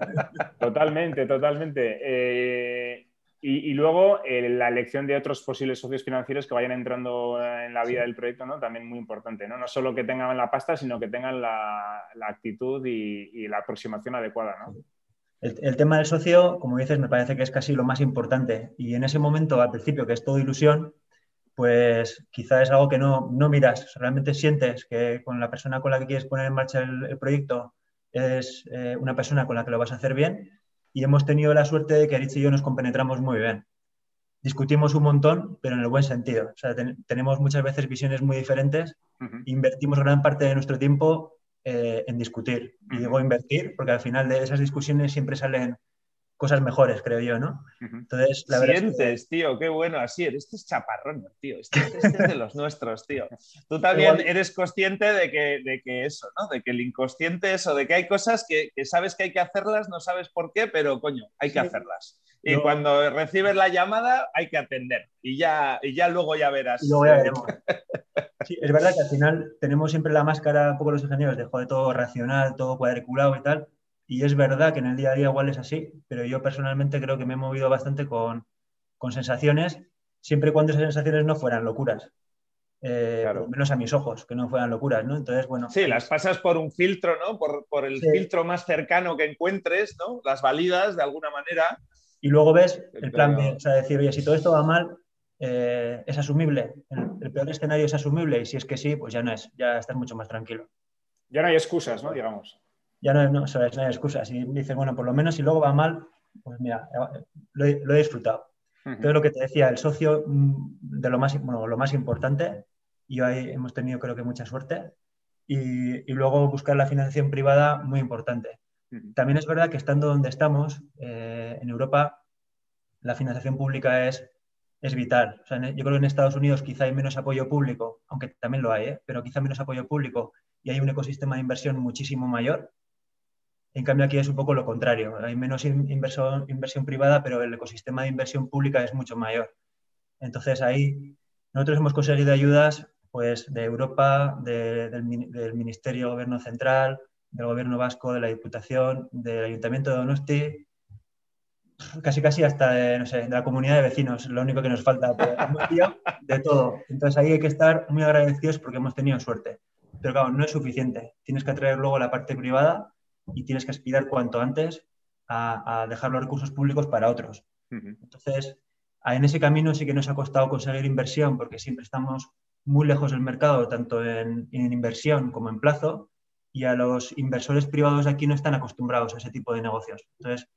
Totalmente, totalmente. Eh, y, luego eh, la elección de otros posibles socios financieros que vayan entrando en la vida del proyecto, ¿no? También muy importante, ¿no? No solo que tengan la pasta, sino que tengan la, actitud y, la aproximación adecuada, ¿no? El, tema del socio, como dices, me parece que es casi lo más importante. Y en ese momento, al principio, que es todo ilusión, pues quizá es algo que no, no miras. Realmente sientes que con la persona con la que quieres poner en marcha el, proyecto es eh, una persona con la que lo vas a hacer bien y hemos tenido la suerte de que Rich y yo nos compenetramos muy bien. Discutimos un montón, pero en el buen sentido. O sea, tenemos muchas veces visiones muy diferentes, invertimos gran parte de nuestro tiempo eh, en discutir. Y digo invertir porque al final de esas discusiones siempre salen cosas mejores, creo yo, ¿no? Entonces, la Sientes, tío, qué bueno, así eres. Este es chaparrón, tío. Este, este, este, es de los nuestros, tío. Tú también eres consciente de que, de que eso, ¿no? De que el inconsciente eso, de que hay cosas que, sabes que hay que hacerlas, no sabes por qué, pero coño, hay que hacerlas. Y cuando recibes la llamada, hay que atender. Y ya, y ya luego ya verás. Y luego ya veremos. Sí, es verdad que al final tenemos siempre la máscara, un poco los ingenieros, de joder, todo racional, todo cuadriculado y tal y es verdad que en el día a día igual es así, pero yo personalmente creo que me he movido bastante con, con sensaciones, siempre y cuando esas sensaciones no fueran locuras. Eh, menos a mis ojos, que no fueran locuras, ¿no? Entonces, bueno. Sí, las pasas por un filtro, ¿no? Por, por el filtro más cercano que encuentres, ¿no? Las validas de alguna manera. Y luego ves el plan B, o sea, decir, oye, si todo esto va mal, eh, es asumible. El, el, peor escenario es asumible y si es que sí, pues ya no es, ya estás mucho más tranquilo. Ya no hay excusas, ¿no? Digamos ya no, no, no hay excusas. Y dices, bueno, por lo menos si luego va mal, pues mira, lo he, disfrutado. Entonces, lo que te decía, el socio mm, de lo más, bueno, lo más importante, y ahí hemos tenido creo que mucha suerte, y, y luego buscar la financiación privada, muy importante. También es verdad que estando donde estamos, eh, en Europa, la financiación pública es, es vital. Yo creo que en Estados Unidos quizá hay menos apoyo público, aunque también lo hay, ¿eh? pero quizá menos apoyo público y hay un ecosistema de inversión muchísimo mayor. En cambio, aquí es un poco lo contrario. Hay menos inversión, inversión privada, pero el ecosistema de inversión pública es mucho mayor. Entonces, ahí nosotros hemos conseguido ayudas pues, de Europa, del, Ministerio Gobierno Central, del Gobierno Vasco, de la Diputación, del Ayuntamiento de Donosti, casi casi hasta de, no sé, de la comunidad de vecinos, lo único que nos falta. de todo. Entonces ahí hay que estar muy agradecidos porque hemos tenido suerte. Pero claro, no es suficiente. Tienes que atraer luego la parte privada y tienes que aspirar cuanto antes a, dejar los recursos públicos para otros. Entonces, en ese camino sí que nos ha costado conseguir inversión porque siempre estamos muy lejos del mercado, tanto en, inversión como en plazo, y a los inversores privados de aquí no están acostumbrados a ese tipo de negocios. Entonces,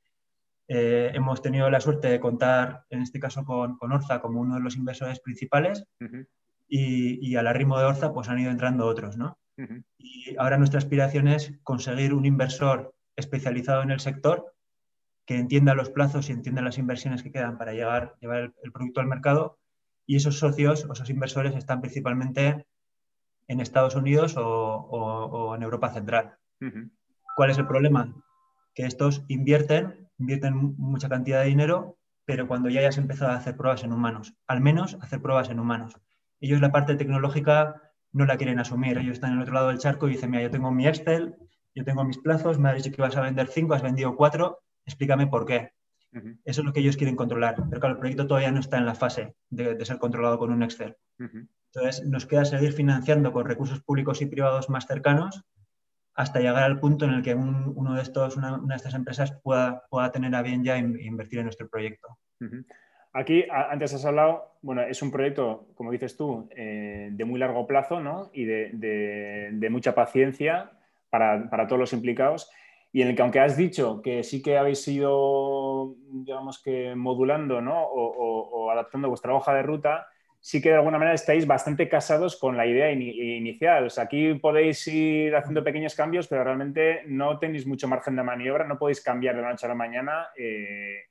eh, hemos tenido la suerte de contar, en este caso, con, Orza como uno de los inversores principales y, y, al arrimo de Orza pues han ido entrando otros, ¿no? Y ahora nuestra aspiración es conseguir un inversor especializado en el sector que entienda los plazos y entienda las inversiones que quedan para llegar, llevar el, producto al mercado. Y esos socios o esos inversores están principalmente en Estados Unidos o, en Europa Central. ¿Cuál es el problema? Que estos invierten, invierten mucha cantidad de dinero, pero cuando ya hayas empezado a hacer pruebas en humanos, al menos hacer pruebas en humanos. Ellos la parte tecnológica no la quieren asumir. Ellos están en el otro lado del charco y dicen, mira, yo tengo mi Excel, yo tengo mis plazos, me has dicho que vas a vender cinco, has vendido cuatro, explícame por qué. Eso es lo que ellos quieren controlar. Pero claro, el proyecto todavía no está en la fase de, ser controlado con un Excel. Entonces, nos queda seguir financiando con recursos públicos y privados más cercanos hasta llegar al punto en el que uno de estos, una, de estas empresas pueda, pueda tener a bien ya invertir en nuestro proyecto. Aquí, antes has hablado, bueno, es un proyecto, como dices tú, eh, de muy largo plazo ¿no? y de, mucha paciencia para, todos los implicados y en el que aunque has dicho que sí que habéis ido, digamos que modulando ¿no? o, adaptando vuestra hoja de ruta, sí que de alguna manera estáis bastante casados con la idea inicial. O sea, aquí podéis ir haciendo pequeños cambios, pero realmente no tenéis mucho margen de maniobra, no podéis cambiar de la noche a la mañana. Eh,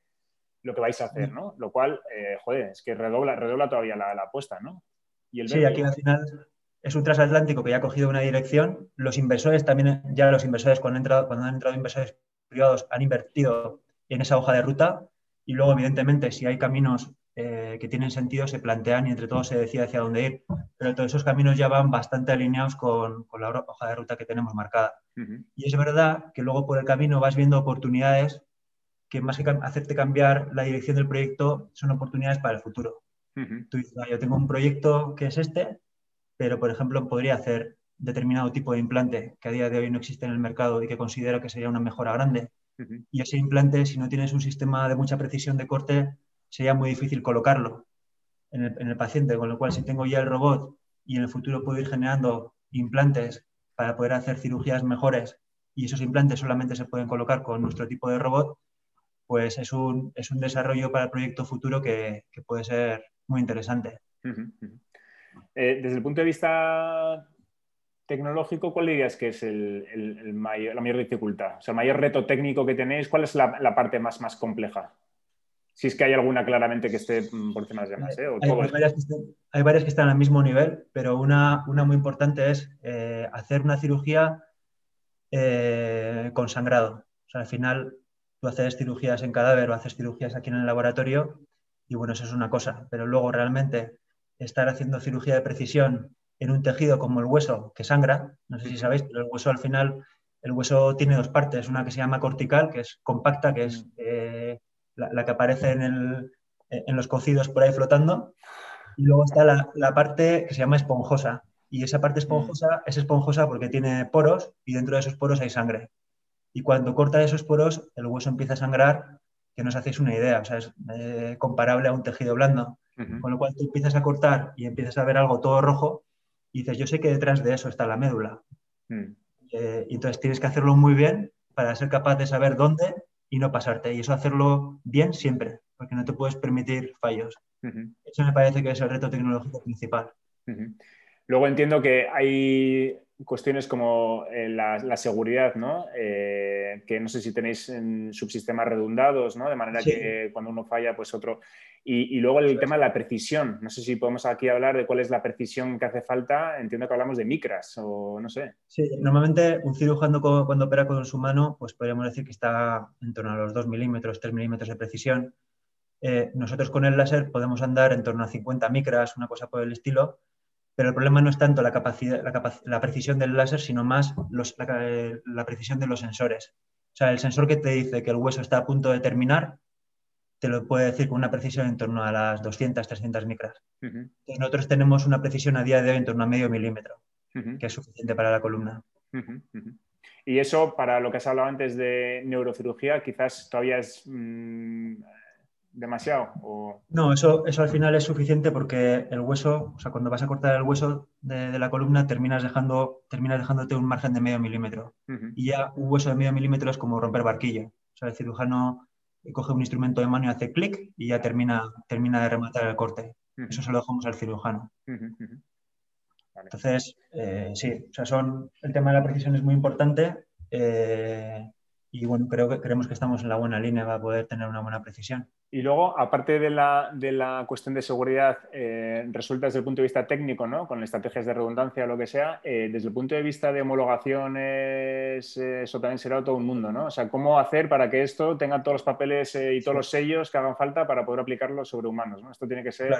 lo que vais a hacer, ¿no? Lo cual, eh, joder, es que redobla, redobla todavía la, apuesta, ¿no? Y el sí, aquí al final es un transatlántico que ya ha cogido una dirección. Los inversores también, ya los inversores cuando han entrado, cuando han entrado inversores privados han invertido en esa hoja de ruta y luego, evidentemente, si hay caminos eh, que tienen sentido se plantean y entre todos se decide hacia dónde ir. Pero todos esos caminos ya van bastante alineados con, con la hoja de ruta que tenemos marcada. Y es verdad que luego por el camino vas viendo oportunidades que más que hacerte cambiar la dirección del proyecto, son oportunidades para el futuro. Tú dices, ah, yo tengo un proyecto que es este, pero por ejemplo podría hacer determinado tipo de implante que a día de hoy no existe en el mercado y que considero que sería una mejora grande. Y ese implante, si no tienes un sistema de mucha precisión de corte, sería muy difícil colocarlo en el, en el paciente, con lo cual si tengo ya el robot y en el futuro puedo ir generando implantes para poder hacer cirugías mejores y esos implantes solamente se pueden colocar con nuestro tipo de robot, pues es un, es un desarrollo para el proyecto futuro que, que puede ser muy interesante. Eh, desde el punto de vista tecnológico, ¿cuál dirías que es el, el, mayor, la mayor dificultad? O sea, el mayor reto técnico que tenéis, ¿cuál es la, la parte más, más compleja? Si es que hay alguna claramente que esté mm, por encima de las demás. ¿eh? hay, varias que están, hay, varias que están, al mismo nivel, pero una, una muy importante es eh, hacer una cirugía eh, con sangrado. O sea, al final tú haces cirugías en cadáver o haces cirugías aquí en el laboratorio y bueno, eso es una cosa, pero luego realmente estar haciendo cirugía de precisión en un tejido como el hueso que sangra, no sé si sabéis, pero el hueso al final, el hueso tiene dos partes, una que se llama cortical, que es compacta, que es la, que aparece en, los cocidos por ahí flotando. Y luego está la, parte que se llama esponjosa. Y esa parte esponjosa es esponjosa porque tiene poros y dentro de esos poros hay sangre. Y cuando corta esos poros, el hueso empieza a sangrar, que no os hacéis una idea, o sea, es eh, comparable a un tejido blando. Con lo cual tú empiezas a cortar y empiezas a ver algo todo rojo y dices, yo sé que detrás de eso está la médula. Mm. Eh, y entonces tienes que hacerlo muy bien para ser capaz de saber dónde y no pasarte. Y eso hacerlo bien siempre, porque no te puedes permitir fallos. Eso me parece que es el reto tecnológico principal. Luego entiendo que hay cuestiones como eh, la, seguridad, ¿no? Eh, que no sé si tenéis en subsistemas redundados, ¿no? De manera que cuando uno falla, pues otro. Y, luego el tema de la precisión. No sé si podemos aquí hablar de cuál es la precisión que hace falta. Entiendo que hablamos de micras o no sé. Sí, normalmente un cirujano cuando opera con su mano, pues podríamos decir que está en torno a los 2 milímetros, 3 milímetros de precisión. Eh, nosotros con el láser podemos andar en torno a 50 micras, una cosa por el estilo, pero el problema no es tanto la, capacidad, la, precisión del láser, sino más la, precisión de los sensores. O sea, el sensor que te dice que el hueso está a punto de terminar, te lo puede decir con una precisión en torno a las 200, 300 micras. Nosotros tenemos una precisión a día de hoy en torno a medio milímetro, que es suficiente para la columna. Y eso, para lo que has hablado antes de neurocirugía, quizás todavía es mm, demasiado. O... No, eso, eso al final es suficiente porque el hueso, o sea, cuando vas a cortar el hueso de, la columna, terminas, dejando, terminas dejándote un margen de medio milímetro. Y ya un hueso de medio milímetro es como romper barquillo. O sea, el cirujano coge un instrumento de mano y hace clic y ya termina, termina de rematar el corte. Eso se lo dejamos al cirujano. Entonces, eh, sí, o sea, son, el tema de la precisión es muy importante eh, y bueno, creo que creemos que estamos en la buena línea para poder tener una buena precisión. Y luego, aparte de la, de la cuestión de seguridad, eh, resulta desde el punto de vista técnico, ¿no? con estrategias de redundancia o lo que sea, eh, desde el punto de vista de homologaciones, eh, eso también será todo un mundo, ¿no? O sea, ¿cómo hacer para que esto tenga todos los papeles y todos los sellos que hagan falta para poder aplicarlo sobre humanos? ¿no? Esto tiene que ser...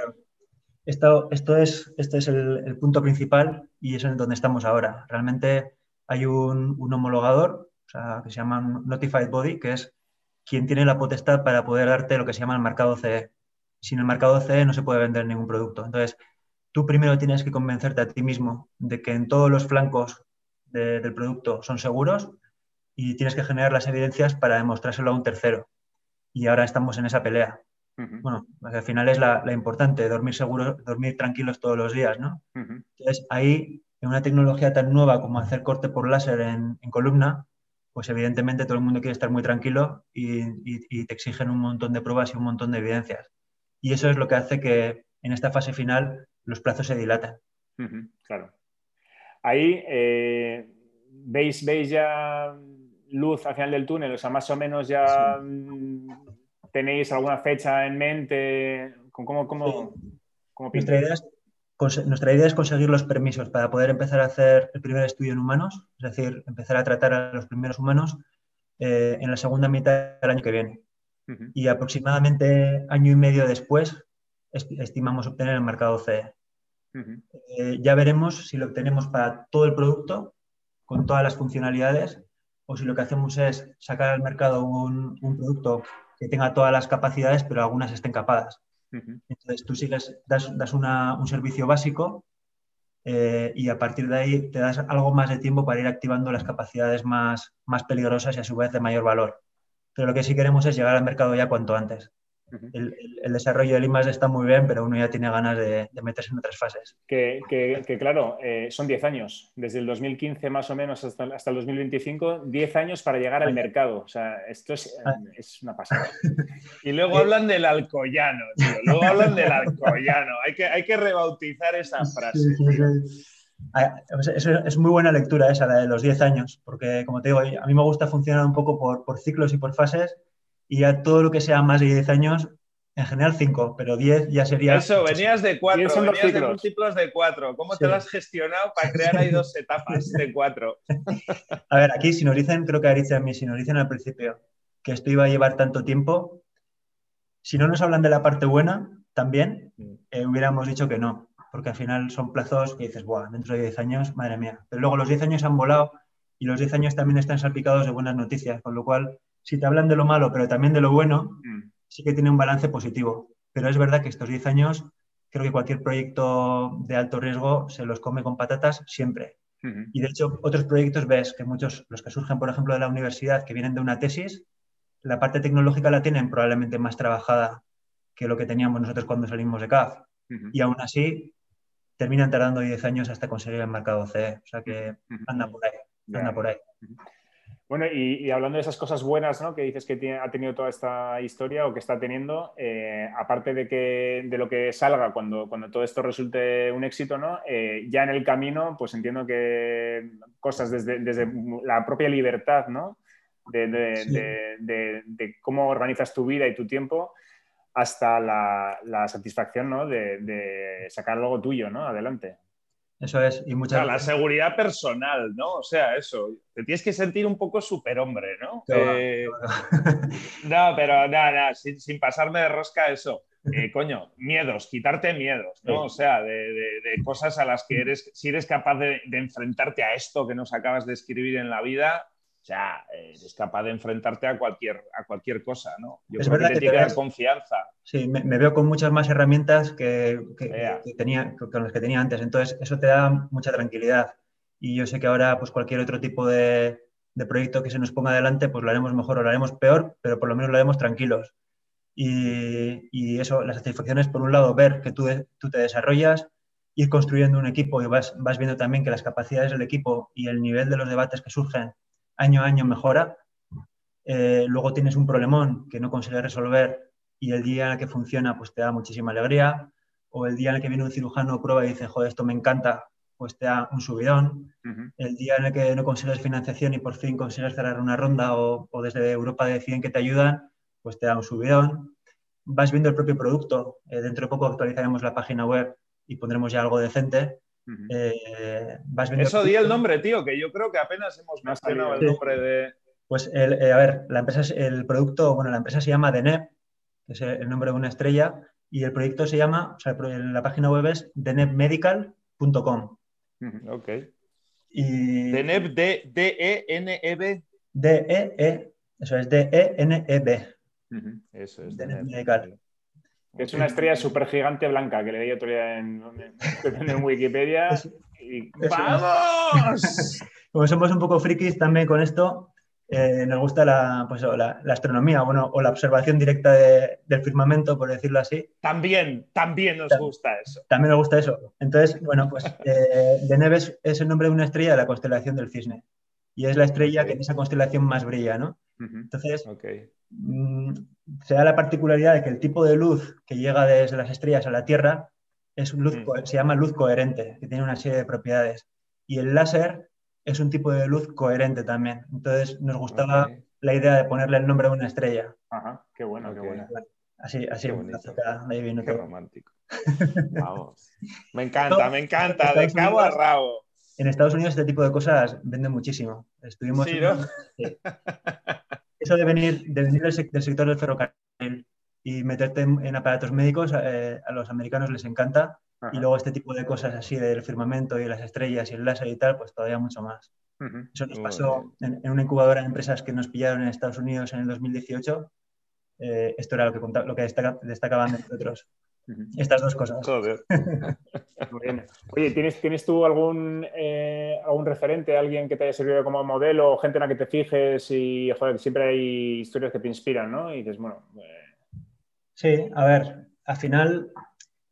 Esto, esto es, este es el, punto principal y es en donde estamos ahora. Realmente hay un, un homologador o sea, que se llama Notified Body, que es quien tiene la potestad para poder darte lo que se llama el marcado CE. Sin el marcado CE no se puede vender ningún producto. Entonces, tú primero tienes que convencerte a ti mismo de que en todos los flancos del producto son seguros y tienes que generar las evidencias para demostrárselo a un tercero. Y ahora estamos en esa pelea. Bueno, al final es la, importante, dormir seguros, dormir tranquilos todos los días, ¿no? Entonces, ahí, en una tecnología tan nueva como hacer corte por láser en columna, pues evidentemente todo el mundo quiere estar muy tranquilo y, te exigen un montón de pruebas y un montón de evidencias. Y eso es lo que hace que en esta fase final los plazos se dilaten. claro. Ahí eh, ¿veis, veis ya luz al final del túnel, o sea, más o menos ya mm, tenéis alguna fecha en mente. ¿Cómo, cómo, nuestra idea es conseguir los permisos para poder empezar a hacer el primer estudio en humanos, es decir, empezar a tratar a los primeros humanos eh, en la segunda mitad del año que viene. Y aproximadamente año y medio después estimamos obtener en el mercado CE. Eh, ya veremos si lo obtenemos para todo el producto, con todas las funcionalidades, o si lo que hacemos es sacar al mercado un, producto que tenga todas las capacidades, pero algunas estén capadas. Entonces tú sigues, das, un servicio básico eh, y a partir de ahí te das algo más de tiempo para ir activando las capacidades más, más peligrosas y a su vez de mayor valor. Pero lo que sí queremos es llegar al mercado ya cuanto antes el, desarrollo del I+D está muy bien, pero uno ya tiene ganas de, meterse en otras fases. Que, claro, eh, son 10 años, desde el 2015 más o menos hasta, hasta el 2025, 10 años para llegar al mercado. O sea, esto es, ah. una pasada. Y luego hablan del alcoyano, tío. Luego hablan del alcoyano. Hay que, hay que rebautizar esa frase. Ah, es, muy buena lectura esa, la de los 10 años, porque como te digo, a mí me gusta funcionar un poco por, por ciclos y por fases y ya todo lo que sea más de 10 años, en general 5, pero 10 ya sería... Eso, venías de 4, venías de múltiplos de 4. ¿Cómo te lo has gestionado para crear ahí dos etapas de 4? A ver, aquí si nos dicen, creo que a mí, si nos dicen al principio que esto iba a llevar tanto tiempo, si no nos hablan de la parte buena, también eh, hubiéramos dicho que no, porque al final son plazos que dices, Buah, dentro de 10 años, madre mía. Pero luego los 10 años han volado y los 10 años también están salpicados de buenas noticias, con lo cual si te hablan de lo malo, pero también de lo bueno, mm. sí que tiene un balance positivo. Pero es verdad que estos 10 años, creo que cualquier proyecto de alto riesgo se los come con patatas siempre. Y de hecho, otros proyectos ves que muchos, los que surgen, por ejemplo, de la universidad, que vienen de una tesis, la parte tecnológica la tienen probablemente más trabajada que lo que teníamos nosotros cuando salimos de CAF. Y aún así, terminan tardando 10 años hasta conseguir el mercado CE. O sea que anda por ahí. Anda por ahí. Bueno, y, hablando de esas cosas buenas ¿no? que dices que ha tenido toda esta historia o que está teniendo, eh, aparte de, que, de lo que salga cuando, cuando todo esto resulte un éxito, ¿no? Eh, ya en el camino, pues entiendo que cosas desde, desde la propia libertad, ¿no? De, de, cómo organizas tu vida y tu tiempo hasta la, la satisfacción ¿no? de, sacar algo tuyo ¿no? adelante. Eso es. Y muchas La seguridad personal, ¿no? O sea, eso. Te tienes que sentir un poco superhombre, ¿no? Eh, no, pero nada, sin, pasarme de rosca eso. Eh, coño, miedos, quitarte miedos, ¿no? O sea, de, cosas a las que eres, si eres capaz de, enfrentarte a esto que nos acabas de escribir en la vida, o sea, eres capaz de enfrentarte a cualquier, a cualquier cosa, ¿no? Yo es verdad que, te tiene que dar confianza. Sí, me, veo con muchas más herramientas que, tenía, con las que tenía antes. Entonces, eso te da mucha tranquilidad. Y yo sé que ahora, pues cualquier otro tipo de, proyecto que se nos ponga adelante, pues lo haremos mejor o lo haremos peor, pero por lo menos lo haremos tranquilos. Y, eso, la satisfacción es, por un lado, ver que tú, tú te desarrollas, ir construyendo un equipo y vas, vas viendo también que las capacidades del equipo y el nivel de los debates que surgen año a año mejora. Eh, luego tienes un problemón que no consigues resolver y el día en el que funciona pues te da muchísima alegría. O el día en el que viene un cirujano prueba y dice, joder, esto me encanta, pues te da un subidón. El día en el que no consigues financiación y por fin consigues cerrar una ronda o, desde Europa deciden que te ayudan, pues te da un subidón. Vas viendo el propio producto. Eh, dentro de poco actualizaremos la página web y pondremos ya algo decente. Eh, Eso di el nombre, tío, que yo creo que apenas hemos mencionado el nombre de. Pues, eh, a ver, la empresa, el producto, bueno, la empresa se llama Deneb, que es el nombre de una estrella, y el proyecto se llama, o sea, la página web es denebmedical.com. Ok. Y... Deneb, D-E-N-E-B. D-E-E, eso es D-E-N-E-B. Eso es. Deneb Medical. Es una estrella súper gigante blanca que le di otro día en, en Wikipedia. ¡Vamos! Como somos un poco frikis también con esto, eh, nos gusta la, pues, la, astronomía bueno, o la observación directa del firmamento, por decirlo así. También, también nos gusta eso. También nos gusta eso. Entonces, bueno, pues eh, de Neves es el nombre de una estrella de la constelación del cisne. Y es la estrella que en esa constelación más brilla, ¿no? Entonces, mm, se da la particularidad de que el tipo de luz que llega desde las estrellas a la Tierra es luz, mm. se llama luz coherente, que tiene una serie de propiedades. Y el láser es un tipo de luz coherente también. Entonces nos gustaba la idea de ponerle el nombre a una estrella. Ajá, qué bueno, qué bueno. Así, así, qué, qué romántico. Vamos. Me encanta, me encanta, de cabo a rabo. En Estados Unidos este tipo de cosas venden muchísimo. Estuvimos sí, ¿no? Eso de venir, de venir del, sector del ferrocarril y meterte en, aparatos médicos, eh, a los americanos les encanta. Y luego este tipo de cosas así del firmamento y las estrellas y el láser y tal, pues todavía mucho más. Eso nos pasó en, una incubadora de empresas que nos pillaron en Estados Unidos en el 2018. Eh, esto era lo que, lo que destacaban de nosotros. Estas dos cosas. Oye, ¿tienes, ¿tienes tú algún, eh, algún referente, alguien que te haya servido como modelo, gente en la que te fijes y, joder, siempre hay historias que te inspiran, ¿no? Y dices, bueno... Eh, sí, a ver, al final,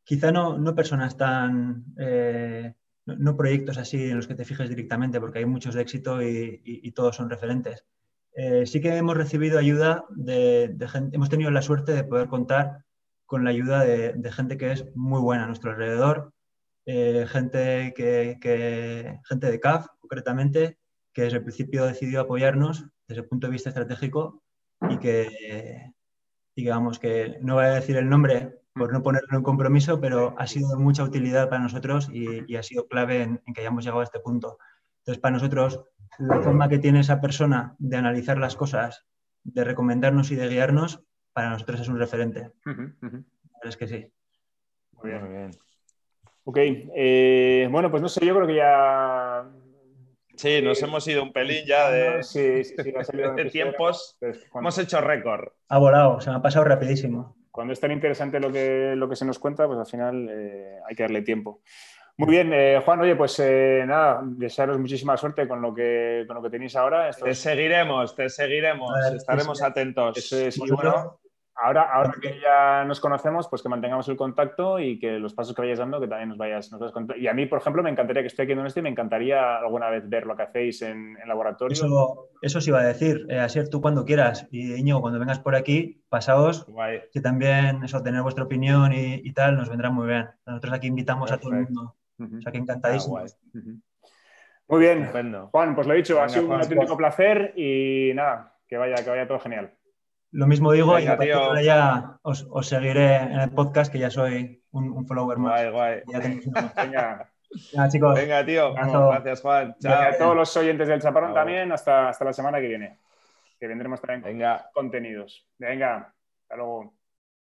quizá no, no personas tan... Eh, no, proyectos así en los que te fijes directamente, porque hay muchos de éxito y, todos son referentes. sí que hemos recibido ayuda de, de gente, hemos tenido la suerte de poder contar con la ayuda de, gente que es muy buena a nuestro alrededor, eh, gente, que, gente de CAF concretamente, que desde el principio decidió apoyarnos desde el punto de vista estratégico y que, digamos que no voy a decir el nombre por no ponerlo en compromiso, pero ha sido de mucha utilidad para nosotros y, ha sido clave en, que hayamos llegado a este punto. Entonces, para nosotros, la forma que tiene esa persona de analizar las cosas, de recomendarnos y de guiarnos, para nosotros es un referente. Es que sí. Muy bien, muy bien. Ok, eh, bueno, pues no sé, yo creo que ya. Sí, nos hemos ido un pelín ya de, sí, sí, sí, de tiempos. Pues, hemos hecho récord. Ha volado, se me ha pasado rapidísimo. Cuando es tan interesante lo que, lo que se nos cuenta, pues al final eh, hay que darle tiempo. Muy bien, eh, Juan, oye, pues nada, desearos muchísima suerte con lo que, con lo que tenéis ahora. Te seguiremos, te seguiremos, estaremos atentos. Eso es, y bueno, Ahora, ahora que ya nos conocemos, pues que mantengamos el contacto y que los pasos que vayas dando, que también nos vayas, nos Y a mí, por ejemplo, me encantaría que estoy aquí en y me encantaría alguna vez ver lo que hacéis en, el laboratorio. Eso, eso sí iba a decir. Eh, Asier, tú cuando quieras. Y Íñigo, cuando vengas por aquí, pasaos, que también eso, tener vuestra opinión y, tal, nos vendrá muy bien. Nosotros aquí invitamos a todo el mundo. O sea, que encantadísimo. Ah, muy bien. Juan, pues lo he dicho, ha sido un auténtico placer y nada, que vaya, que vaya todo genial. Lo mismo digo, y a ya os, seguiré en el podcast, que ya soy un, follower más. Guay, guay. Venga. Venga, chicos. Venga, tío. Gracias, Juan. Chao. a todos los oyentes del Chaparrón también, hasta, hasta la semana que viene. Que vendremos también con contenidos. Venga, hasta luego.